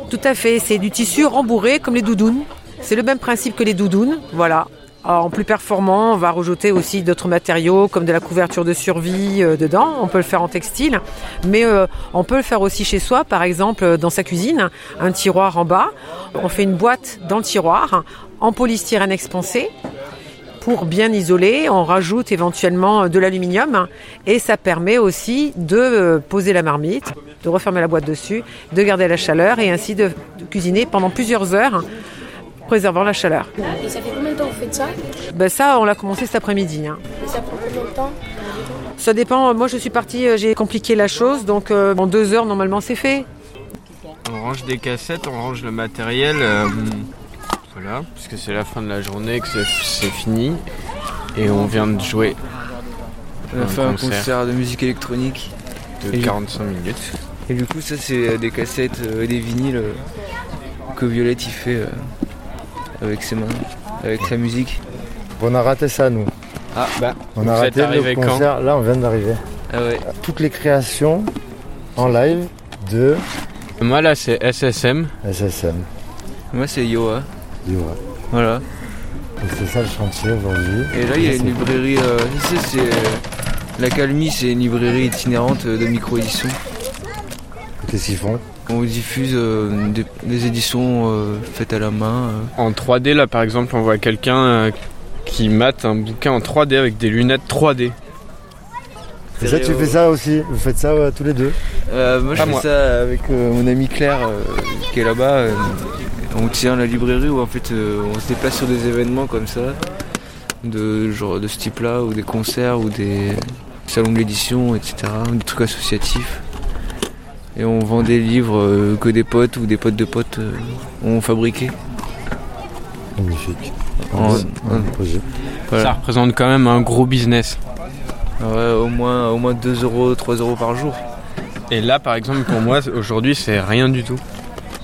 Tout à fait, c'est du tissu rembourré comme les doudounes. C'est le même principe que les doudounes, voilà. En plus performant, on va rajouter aussi d'autres matériaux comme de la couverture de survie euh, dedans. On peut le faire en textile, mais euh, on peut le faire aussi chez soi, par exemple euh, dans sa cuisine, un tiroir en bas. On fait une boîte dans le tiroir en polystyrène expansé pour bien isoler. On rajoute éventuellement de l'aluminium et ça permet aussi de poser la marmite, de refermer la boîte dessus, de garder la chaleur et ainsi de cuisiner pendant plusieurs heures, préservant la chaleur. Et ça fait combien de temps que vous faites ça Ben ça, on l'a commencé cet après-midi. hein. Et ça prend combien de temps Ça dépend. Moi, je suis partie, euh, j'ai compliqué la chose, donc euh, en deux heures normalement c'est fait. On range des cassettes, on range le matériel. euh, voilà, parce que c'est la fin de la journée, que c'est- fini. Et on vient de jouer. On a fait un concert de musique électronique. de Et- 45 minutes. Et du coup, ça, c'est des cassettes euh, et des vinyles euh, que Violette il fait euh, avec ses mains, avec sa musique. On a raté ça, nous. Ah, bah, On a raté le concert. Là, on vient d'arriver. Ah ouais. Toutes les créations en live de Moi là, c'est SSM. SSM. Moi, c'est Yoa. Yoa. Voilà. Et c'est ça le chantier aujourd'hui. Et là, il y a une librairie. euh, ici, c'est. euh, c'est une librairie itinérante de micro-édition. Qu'est-ce qu'ils font? On diffuse euh, des, des éditions euh, faites à la main. euh. En 3D, là par exemple, on voit quelqu'un euh, qui mate un bouquin en 3D avec des lunettes 3D. Et ça, tu fais ça aussi? Vous faites ça euh, tous les deux? Euh, moi, je fais moi. ça avec euh, mon ami Claire euh, qui est là-bas. euh, on tient la librairie où en fait euh, on se déplace sur des événements comme ça, de genre de ce type-là, ou des concerts, ou des salons de l'édition, etc., des trucs associatifs. Et on vend des livres euh, que des potes ou des potes de potes euh, ont fabriqué. Magnifique. En- Un en- projet. Voilà. Ça représente quand même un gros business. Ouais, au moins, au moins 2 euros, 3 euros par jour. Et là par exemple, pour moi, aujourd'hui, c'est rien du tout.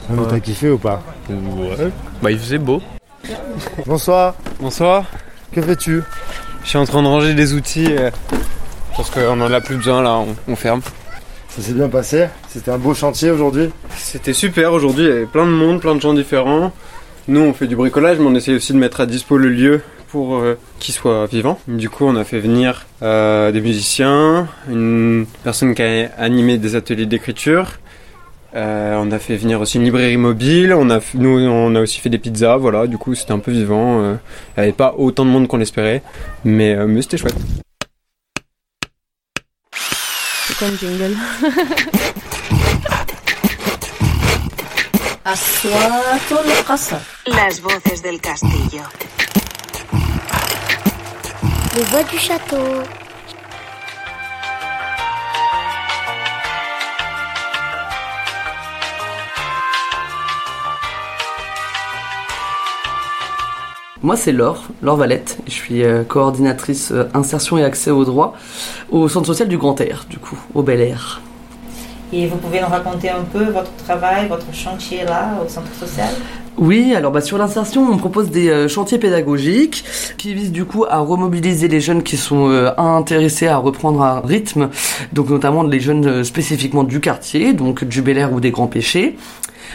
Ah, mais T'as kiffé ou pas Ouais. Bah, il faisait beau. Bonsoir. Bonsoir. Que fais-tu? Je suis en train de ranger des outils euh, parce qu'on en a plus besoin là, on, on ferme. Ça s'est bien passé C'était un beau chantier aujourd'hui C'était super aujourd'hui, il y avait plein de monde, plein de gens différents. Nous on fait du bricolage mais on essaye aussi de mettre à dispo le lieu pour euh, qu'il soit vivant. Du coup on a fait venir euh, des musiciens, une personne qui a animé des ateliers d'écriture. Euh, on a fait venir aussi une librairie mobile, on a, nous on a aussi fait des pizzas, voilà, du coup c'était un peu vivant. euh, il n'y avait pas autant de monde qu'on l'espérait, mais, euh, mais c'était chouette. con jingle. Las voces del castillo. Les voix du château. Moi, c'est Laure, Laure Valette. Je suis euh, coordinatrice euh, insertion et accès au droit au centre social du Grand Air, du coup, au Bel Air. Et vous pouvez nous raconter un peu votre travail, votre chantier là au centre social? Oui, alors bah, sur l'insertion, on propose des euh, chantiers pédagogiques qui visent du coup à remobiliser les jeunes qui sont euh, intéressés à reprendre un rythme, donc notamment les jeunes euh, spécifiquement du quartier, donc du Bel Air ou des Grands Péchés.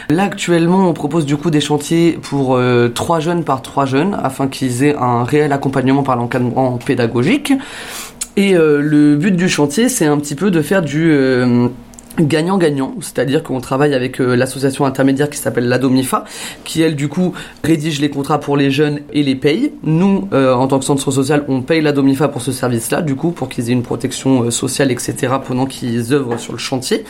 Là actuellement, on propose du coup des chantiers pour trois jeunes par trois jeunes afin qu'ils aient un réel accompagnement par l'encadrement pédagogique. Et le but du chantier, c'est un petit peu de faire du gagnant-gagnant, c'est-à-dire qu'on travaille avec euh, l'association intermédiaire qui s'appelle l'Adomifa, qui elle du coup rédige les contrats pour les jeunes et les paye. Nous, euh, en tant que centre social, on paye l'Adomifa pour ce service-là, du coup, pour qu'ils aient une protection euh, sociale, etc., pendant qu'ils œuvrent sur le chantier.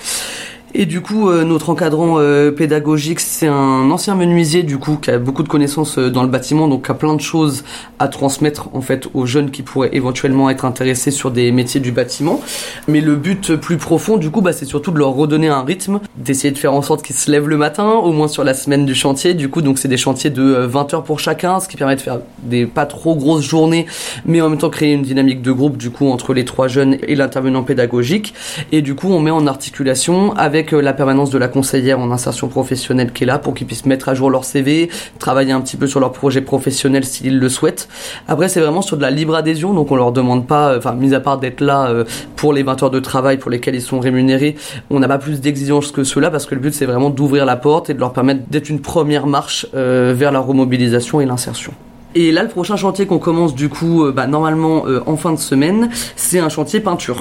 Et du coup, euh, notre encadrant euh, pédagogique, c'est un ancien menuisier du coup qui a beaucoup de connaissances euh, dans le bâtiment, donc qui a plein de choses à transmettre en fait aux jeunes qui pourraient éventuellement être intéressés sur des métiers du bâtiment. Mais le but plus profond, du coup, bah, c'est surtout de leur redonner un rythme, d'essayer de faire en sorte qu'ils se lèvent le matin, au moins sur la semaine du chantier. Du coup, donc c'est des chantiers de 20 heures pour chacun, ce qui permet de faire des pas trop grosses journées, mais en même temps créer une dynamique de groupe du coup entre les trois jeunes et l'intervenant pédagogique. Et du coup, on met en articulation avec la permanence de la conseillère en insertion professionnelle qui est là pour qu'ils puissent mettre à jour leur CV, travailler un petit peu sur leur projet professionnel s'ils le souhaitent. Après, c'est vraiment sur de la libre adhésion, donc on leur demande pas, enfin, mis à part d'être là euh, pour les 20 heures de travail pour lesquelles ils sont rémunérés, on n'a pas plus d'exigences que cela parce que le but c'est vraiment d'ouvrir la porte et de leur permettre d'être une première marche euh, vers la remobilisation et l'insertion. Et là, le prochain chantier qu'on commence du coup, euh, bah, normalement en fin de semaine, c'est un chantier peinture.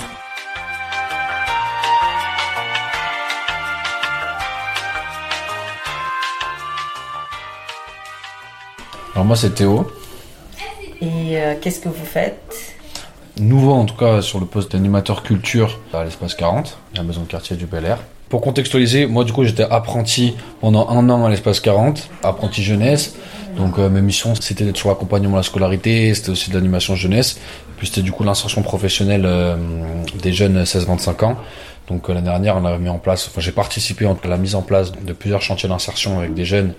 Alors moi c'est Théo, Et euh, qu'est-ce que vous faites? Nouveau en tout cas sur le poste d'animateur culture à l'espace 40, à la maison de quartier du Bel Air. Pour contextualiser, moi du coup j'étais apprenti pendant un an à l'espace 40, apprenti jeunesse. Donc euh, mes missions c'était d'être sur l'accompagnement à la scolarité, c'était aussi de l'animation jeunesse, puis c'était du coup l'insertion professionnelle euh, des jeunes 16-25 ans. Donc euh, l'année dernière on a mis en place, enfin j'ai participé à la mise en place de plusieurs chantiers d'insertion avec des jeunes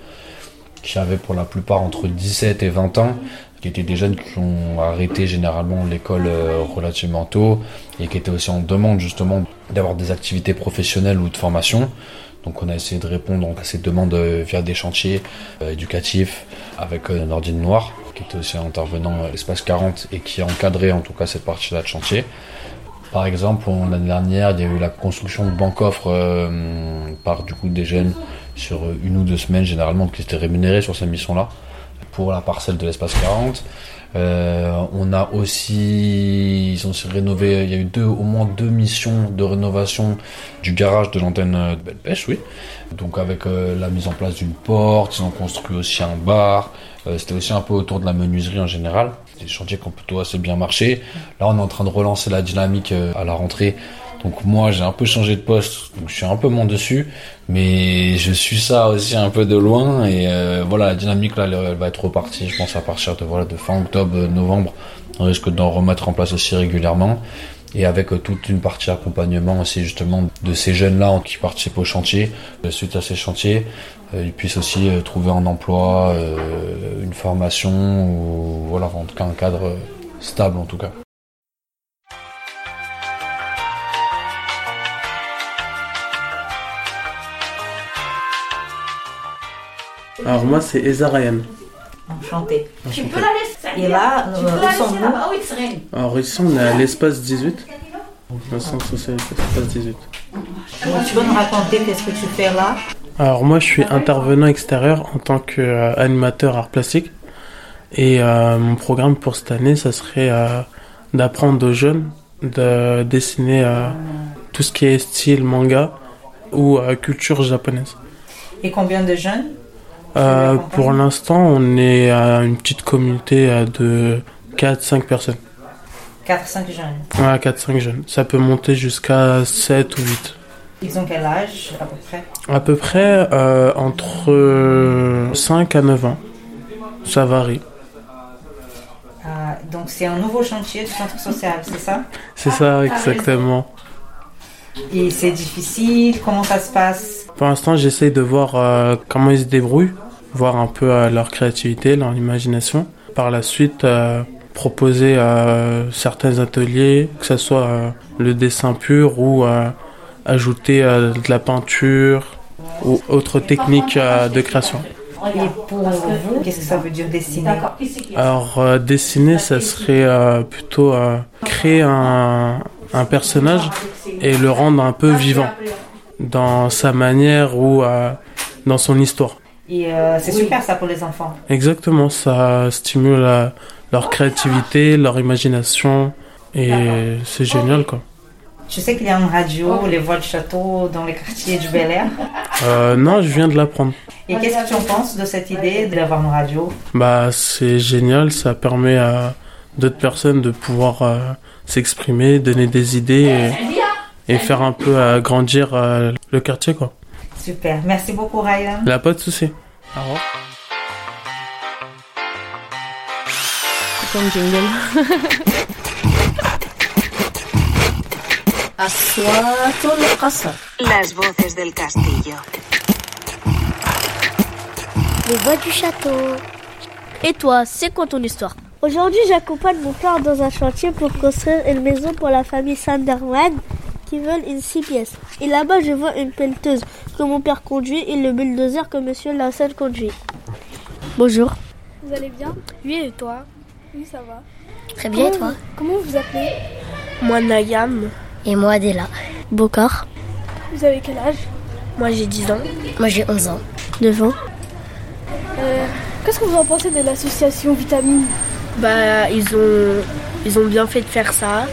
qui avaient pour la plupart entre 17 et 20 ans, qui étaient des jeunes qui ont arrêté généralement l'école euh, relativement tôt et qui étaient aussi en demande justement d'avoir des activités professionnelles ou de formation. Donc on a essayé de répondre à ces demandes euh, via des chantiers euh, éducatifs avec euh, Nordine Noir, qui était aussi un intervenant à l'espace 40 et qui a encadré en tout cas cette partie-là de chantier. Par exemple, l'année dernière, il y a eu la construction de banques-offres euh, par du coup des jeunes sur euh, une ou deux semaines généralement qui étaient rémunérés sur ces missions-là pour la parcelle de l'espace 40. Euh, on a aussi, ils ont rénové, il y a eu deux, au moins deux missions de rénovation du garage de l'antenne euh, de Belle Pêche, oui. Donc avec euh, la mise en place d'une porte, ils ont construit aussi un bar. Euh, C'était aussi un peu autour de la menuiserie en général. Des chantiers qui ont plutôt assez bien marché. Là, on est en train de relancer la dynamique à la rentrée. Donc moi, j'ai un peu changé de poste, donc je suis un peu moins dessus, mais je suis ça aussi un peu de loin. Et euh, voilà, la dynamique là, elle, va être repartie, je pense à partir de voilà de fin octobre, novembre. On risque d'en remettre en place aussi régulièrement. Et avec euh, toute une partie accompagnement aussi justement de ces jeunes-là qui participent au chantier. Euh, Suite à ces chantiers, ils puissent aussi trouver un emploi, une formation ou voilà, en tout cas un cadre stable en tout cas. Alors moi c'est Eza Ryan. Enchanté. Enchanté. Et là, euh, où sommes-nous Alors ici on est à l'espace 18. Le centre social espace 18. Donc, Tu peux nous raconter qu'est-ce que tu fais là Alors moi je suis intervenant extérieur en tant qu'animateur art plastique. Et euh, mon programme pour cette année, ça serait euh, d'apprendre aux jeunes de dessiner euh, tout ce qui est style manga ou euh, culture japonaise. Et combien de jeunes? Euh, pour l'instant, on est à une petite communauté euh, de 4-5 personnes. 4-5 jeunes. Ouais, 4-5 jeunes. Ça peut monter jusqu'à 7 ou 8. Ils ont quel âge à peu près? À peu près euh, entre euh, 5 à 9 ans. Ça varie. Ah, Donc c'est un nouveau chantier du centre social, c'est ça? C'est ça, exactement. Et c'est difficile, comment ça se passe? Pour l'instant, j'essaye de voir euh, comment ils se débrouillent, voir un peu euh, leur créativité, leur imagination. Par la suite, euh, proposer euh, certains ateliers, que ce soit le dessin pur ou ajouter de la peinture ou autre technique de création. Et pour vous, qu'est-ce que ça veut dire dessiner? Alors, euh, dessiner, ça serait euh, plutôt euh, créer un, un personnage et le rendre un peu vivant dans sa manière ou dans son histoire. Et euh, c'est super ça pour les enfants. Exactement, ça stimule leur créativité, leur imagination et c'est génial quoi. Tu sais qu'il y a une radio, les voix du château, dans les quartiers du Bel Air. Euh, non, je viens de l'apprendre. Et qu'est-ce que tu en penses de cette idée d'avoir une radio? Bah, c'est génial, ça permet à d'autres personnes de pouvoir euh, s'exprimer, donner des idées et, et faire un peu agrandir euh, le quartier, quoi. Super. Merci beaucoup, Ryan. Là, pas de souci. Au revoir. Comme jingle. Las voces del castillo. Les voix du château. Et toi, c'est quoi ton histoire? Aujourd'hui, j'accompagne mon père dans un chantier pour construire une maison pour la famille Sanderman qui veulent une six pièces. Et là-bas, je vois une pelleteuse que mon père conduit et le bulldozer que monsieur Larsen conduit. Bonjour. Vous allez bien? Oui, et toi? Oui, ça va. Très bien, et toi? vous- Comment vous appelez? Moi, Nayam. Et moi, Adela. Bocor. Vous avez quel âge? Moi, j'ai 10 ans. Moi, j'ai 11 ans. 9 ans. Euh, Qu'est-ce que vous en pensez de l'association Vitamine? Bah, ils ont, ils ont bien fait de faire ça.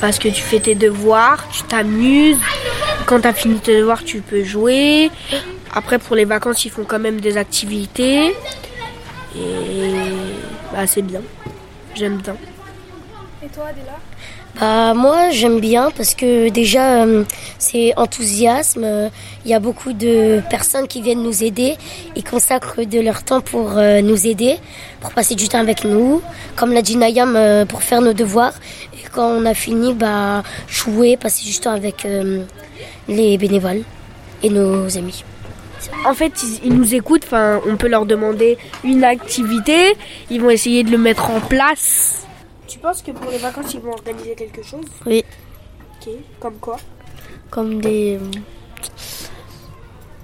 Parce que tu fais tes devoirs, tu t'amuses. Quand tu as fini tes devoirs, tu peux jouer. Après, pour les vacances, ils font quand même des activités. Et bah, c'est bien. J'aime bien. Et toi, Adela? Bah, moi, j'aime bien parce que déjà, euh, c'est enthousiasme. Euh, Il y a beaucoup de personnes qui viennent nous aider et consacrent de leur temps pour euh, nous aider, pour passer du temps avec nous. Comme l'a dit Nayam, euh, pour faire nos devoirs. Et quand on a fini, bah, jouer, passer du temps avec euh, les bénévoles et nos amis. En fait, ils, nous écoutent. Enfin, on peut leur demander une activité. Ils vont essayer de le mettre en place. Tu penses que pour les vacances, ils vont organiser quelque chose? Oui, Ok. Comme quoi? Comme des. euh,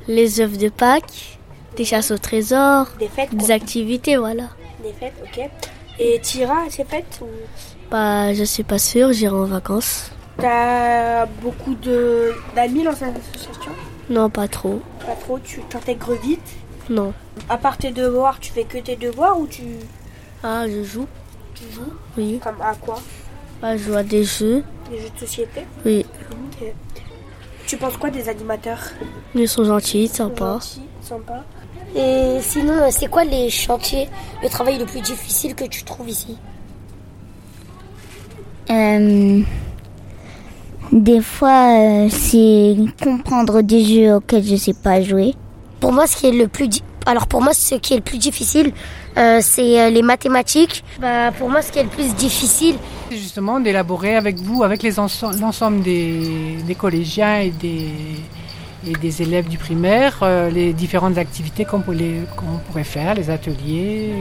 les œufs de Pâques, des chasses au trésor, Des fêtes. des activités, voilà. Des fêtes, ok. Et t'iras à ces fêtes ou? Bah, je suis pas sûre, j'irai en vacances. T'as beaucoup de d'amis dans cette association? Non, pas trop. Pas trop. Tu t'intègres vite? Non. À part tes devoirs, tu fais que tes devoirs ou tu Ah, je joue tu joues? Oui. Comme à quoi? Bah, je joue à des jeux. Des jeux de société? Oui. Ok. Tu penses quoi des animateurs? Ils sont gentils, sympas. Gentils, sympas. Et sinon, euh, c'est quoi les chantiers, le travail le plus difficile que tu trouves ici? Euh, des fois, euh, c'est comprendre des jeux auxquels je sais pas jouer. Pour moi, ce qui est le plus di- alors pour moi, ce qui est le plus difficile, euh, c'est euh, les mathématiques. Bah, pour moi, ce qui est le plus difficile, C'est justement d'élaborer avec vous, avec l'ensemble des, des collégiens et des, et des élèves du primaire, euh, les différentes activités qu'on pourrait, qu'on pourrait faire, les ateliers.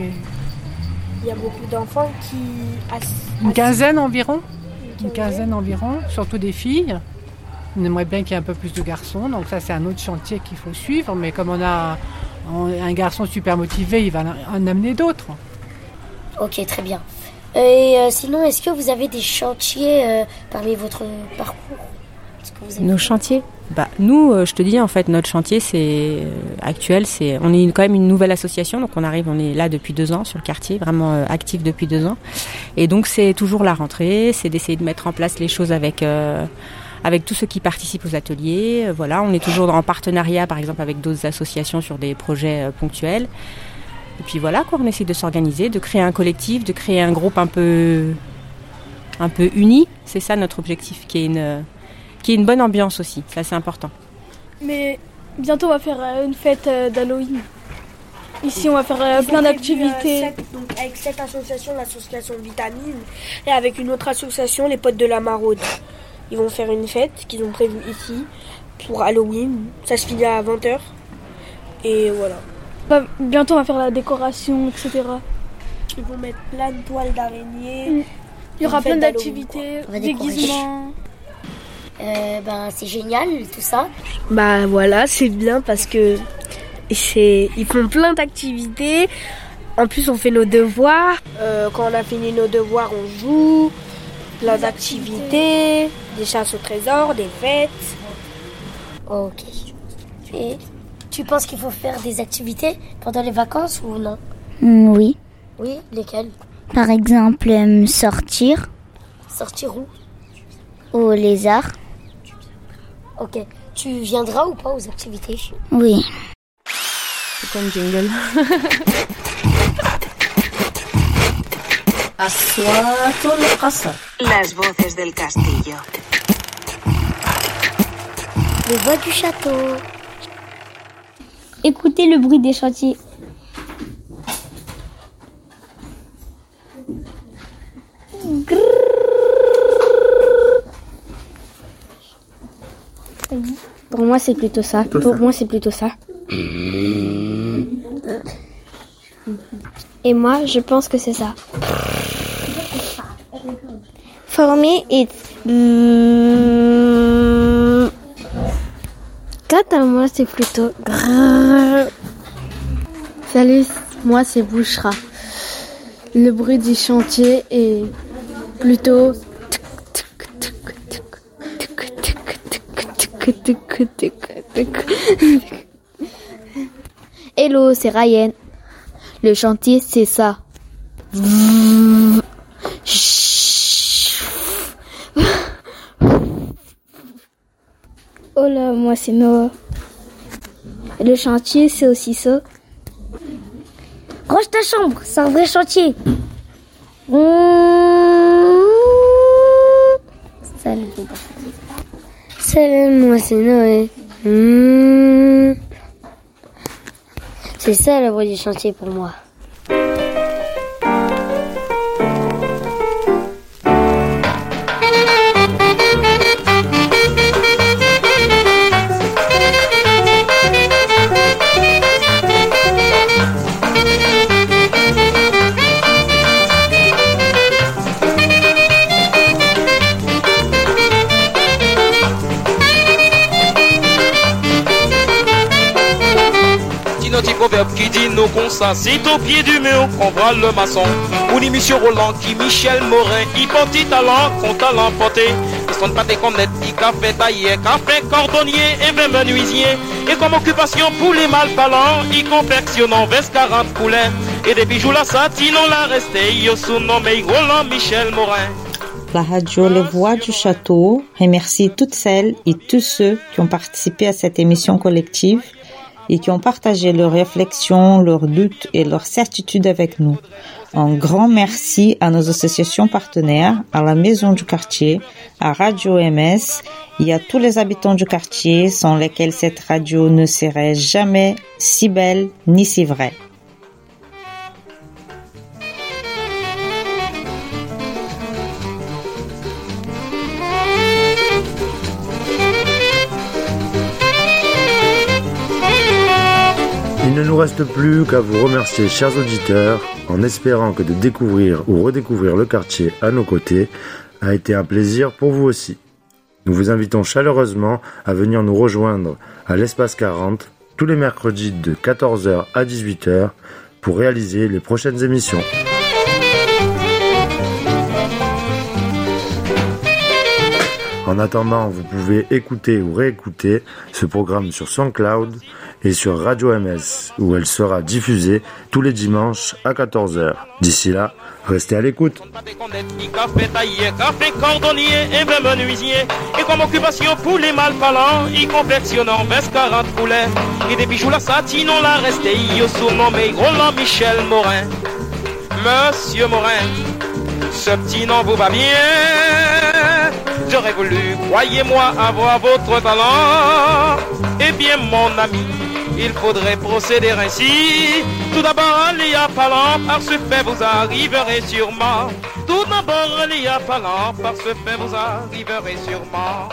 Il y a beaucoup d'enfants qui. Une quinzaine environ? Une quinzaine environ, surtout des filles. On aimerait bien qu'il y ait un peu plus de garçons, donc ça c'est un autre chantier qu'il faut suivre, mais comme on a un garçon super motivé, il va en amener d'autres. ok, très bien. Et euh, sinon, est-ce que vous avez des chantiers euh, parmi votre parcours? Nos chantiers bah, Nous, euh, je te dis, en fait, notre chantier c'est euh, actuel. c'est On est une- quand même une nouvelle association, donc on arrive, on est là depuis deux ans sur le quartier, vraiment euh, actif depuis deux ans. Et donc, c'est toujours la rentrée, c'est d'essayer de mettre en place les choses avec. euh, avec tous ceux qui participent aux ateliers, voilà, on est toujours en partenariat, par exemple, avec d'autres associations sur des projets ponctuels. Et puis voilà, quoi, on essaie de s'organiser, de créer un collectif, de créer un groupe un peu, un peu uni. C'est ça notre objectif, qui est une, qui est une bonne ambiance aussi. Ça, c'est important. Mais bientôt, on va faire euh, une fête euh, d'Halloween. Ici, on va faire euh, plein d'activités. euh, avec cette association, l'association Vitamine, et avec une autre association, les potes de la Maraude. Ils vont faire une fête qu'ils ont prévue ici pour Halloween. Ça se finit à 20h. Et voilà. Bah, bientôt, on va faire la décoration, etc. Ils vont mettre plein de toiles d'araignée. Il y aura plein d'activités, déguisements. Euh, ben, c'est génial tout ça. Bah voilà, c'est bien parce que c'est ils font plein d'activités. En plus, on fait nos devoirs. Euh, quand on a fini nos devoirs, on joue. Plein d'activités, des chasses au trésor, des fêtes. Ok. Et tu penses qu'il faut faire des activités pendant les vacances ou non? Hmm, oui. Oui, lesquelles? Par exemple, euh, sortir Sortir où? Au lézard. Ok. Tu viendras ou pas aux activités? Oui. C'est comme jingle. Las voces del castillo. Les voix du château. Écoutez le bruit des chantiers. Grrr. Pour moi, c'est plutôt ça. Pour moi, c'est plutôt ça. Et moi, je pense que c'est ça. Former et... Quant à moi, c'est plutôt... Salut, moi, c'est Bouchra. Le bruit du chantier est plutôt... Hello, c'est Ryan. Le chantier, c'est ça. Oh là, moi c'est Noah. Le chantier, c'est aussi ça. Range ta chambre, c'est un vrai chantier. Salut. Salut, moi c'est Noé. Hmm. C'est ça la voie du chantier pour moi. Proverbe qui dit nous qu'on ça, c'est au pied du mur qu'on voit le maçon. Ni Monsieur Roland qui Michel Morin, il porte talent qu'on t'a l'emporté. Ils sont pas des connaître, il café taillé, café cordonnier et même menuisier. Et comme occupation pour les mal parlants, il confectionne en veste 40 poulets. Et des bijoux la satine, on l'a resté, yo sous-nommé Roland Michel Morin. La radio Les Voix du Château remercie toutes celles et tous ceux qui ont participé à cette émission collective et qui ont partagé leurs réflexions, leurs doutes et leurs certitudes avec nous. Un grand merci à nos associations partenaires, à la Maison du Quartier, à Radio MS et à tous les habitants du quartier sans lesquels cette radio ne serait jamais si belle ni si vraie. Plus qu'à vous remercier, chers auditeurs, en espérant que de découvrir ou redécouvrir le quartier à nos côtés a été un plaisir pour vous aussi. Nous vous invitons chaleureusement à venir nous rejoindre à l'espace 40 tous les mercredis de 14h à 18h pour réaliser les prochaines émissions. En attendant, vous pouvez écouter ou réécouter ce programme sur SoundCloud et sur Radio MS, où elle sera diffusée tous les dimanches à 14h. D'ici là, restez à l'écoute. café taillé, café cordonnier et même menuisier. Et comme occupation pour les mal parlants, il confectionne en veste 40 poulets. Et des bijoux la satine, on l'a resté, yo surnommé Roland Michel Morin. Monsieur Morin, ce petit nom vous va bien. J'aurais voulu, croyez-moi, avoir votre talent. Bien, mon ami, il faudrait procéder ainsi. Tout d'abord, il y a talent, par ce fait vous arriverez sûrement. Tout d'abord, il y a talent, par ce fait vous arriverez sûrement.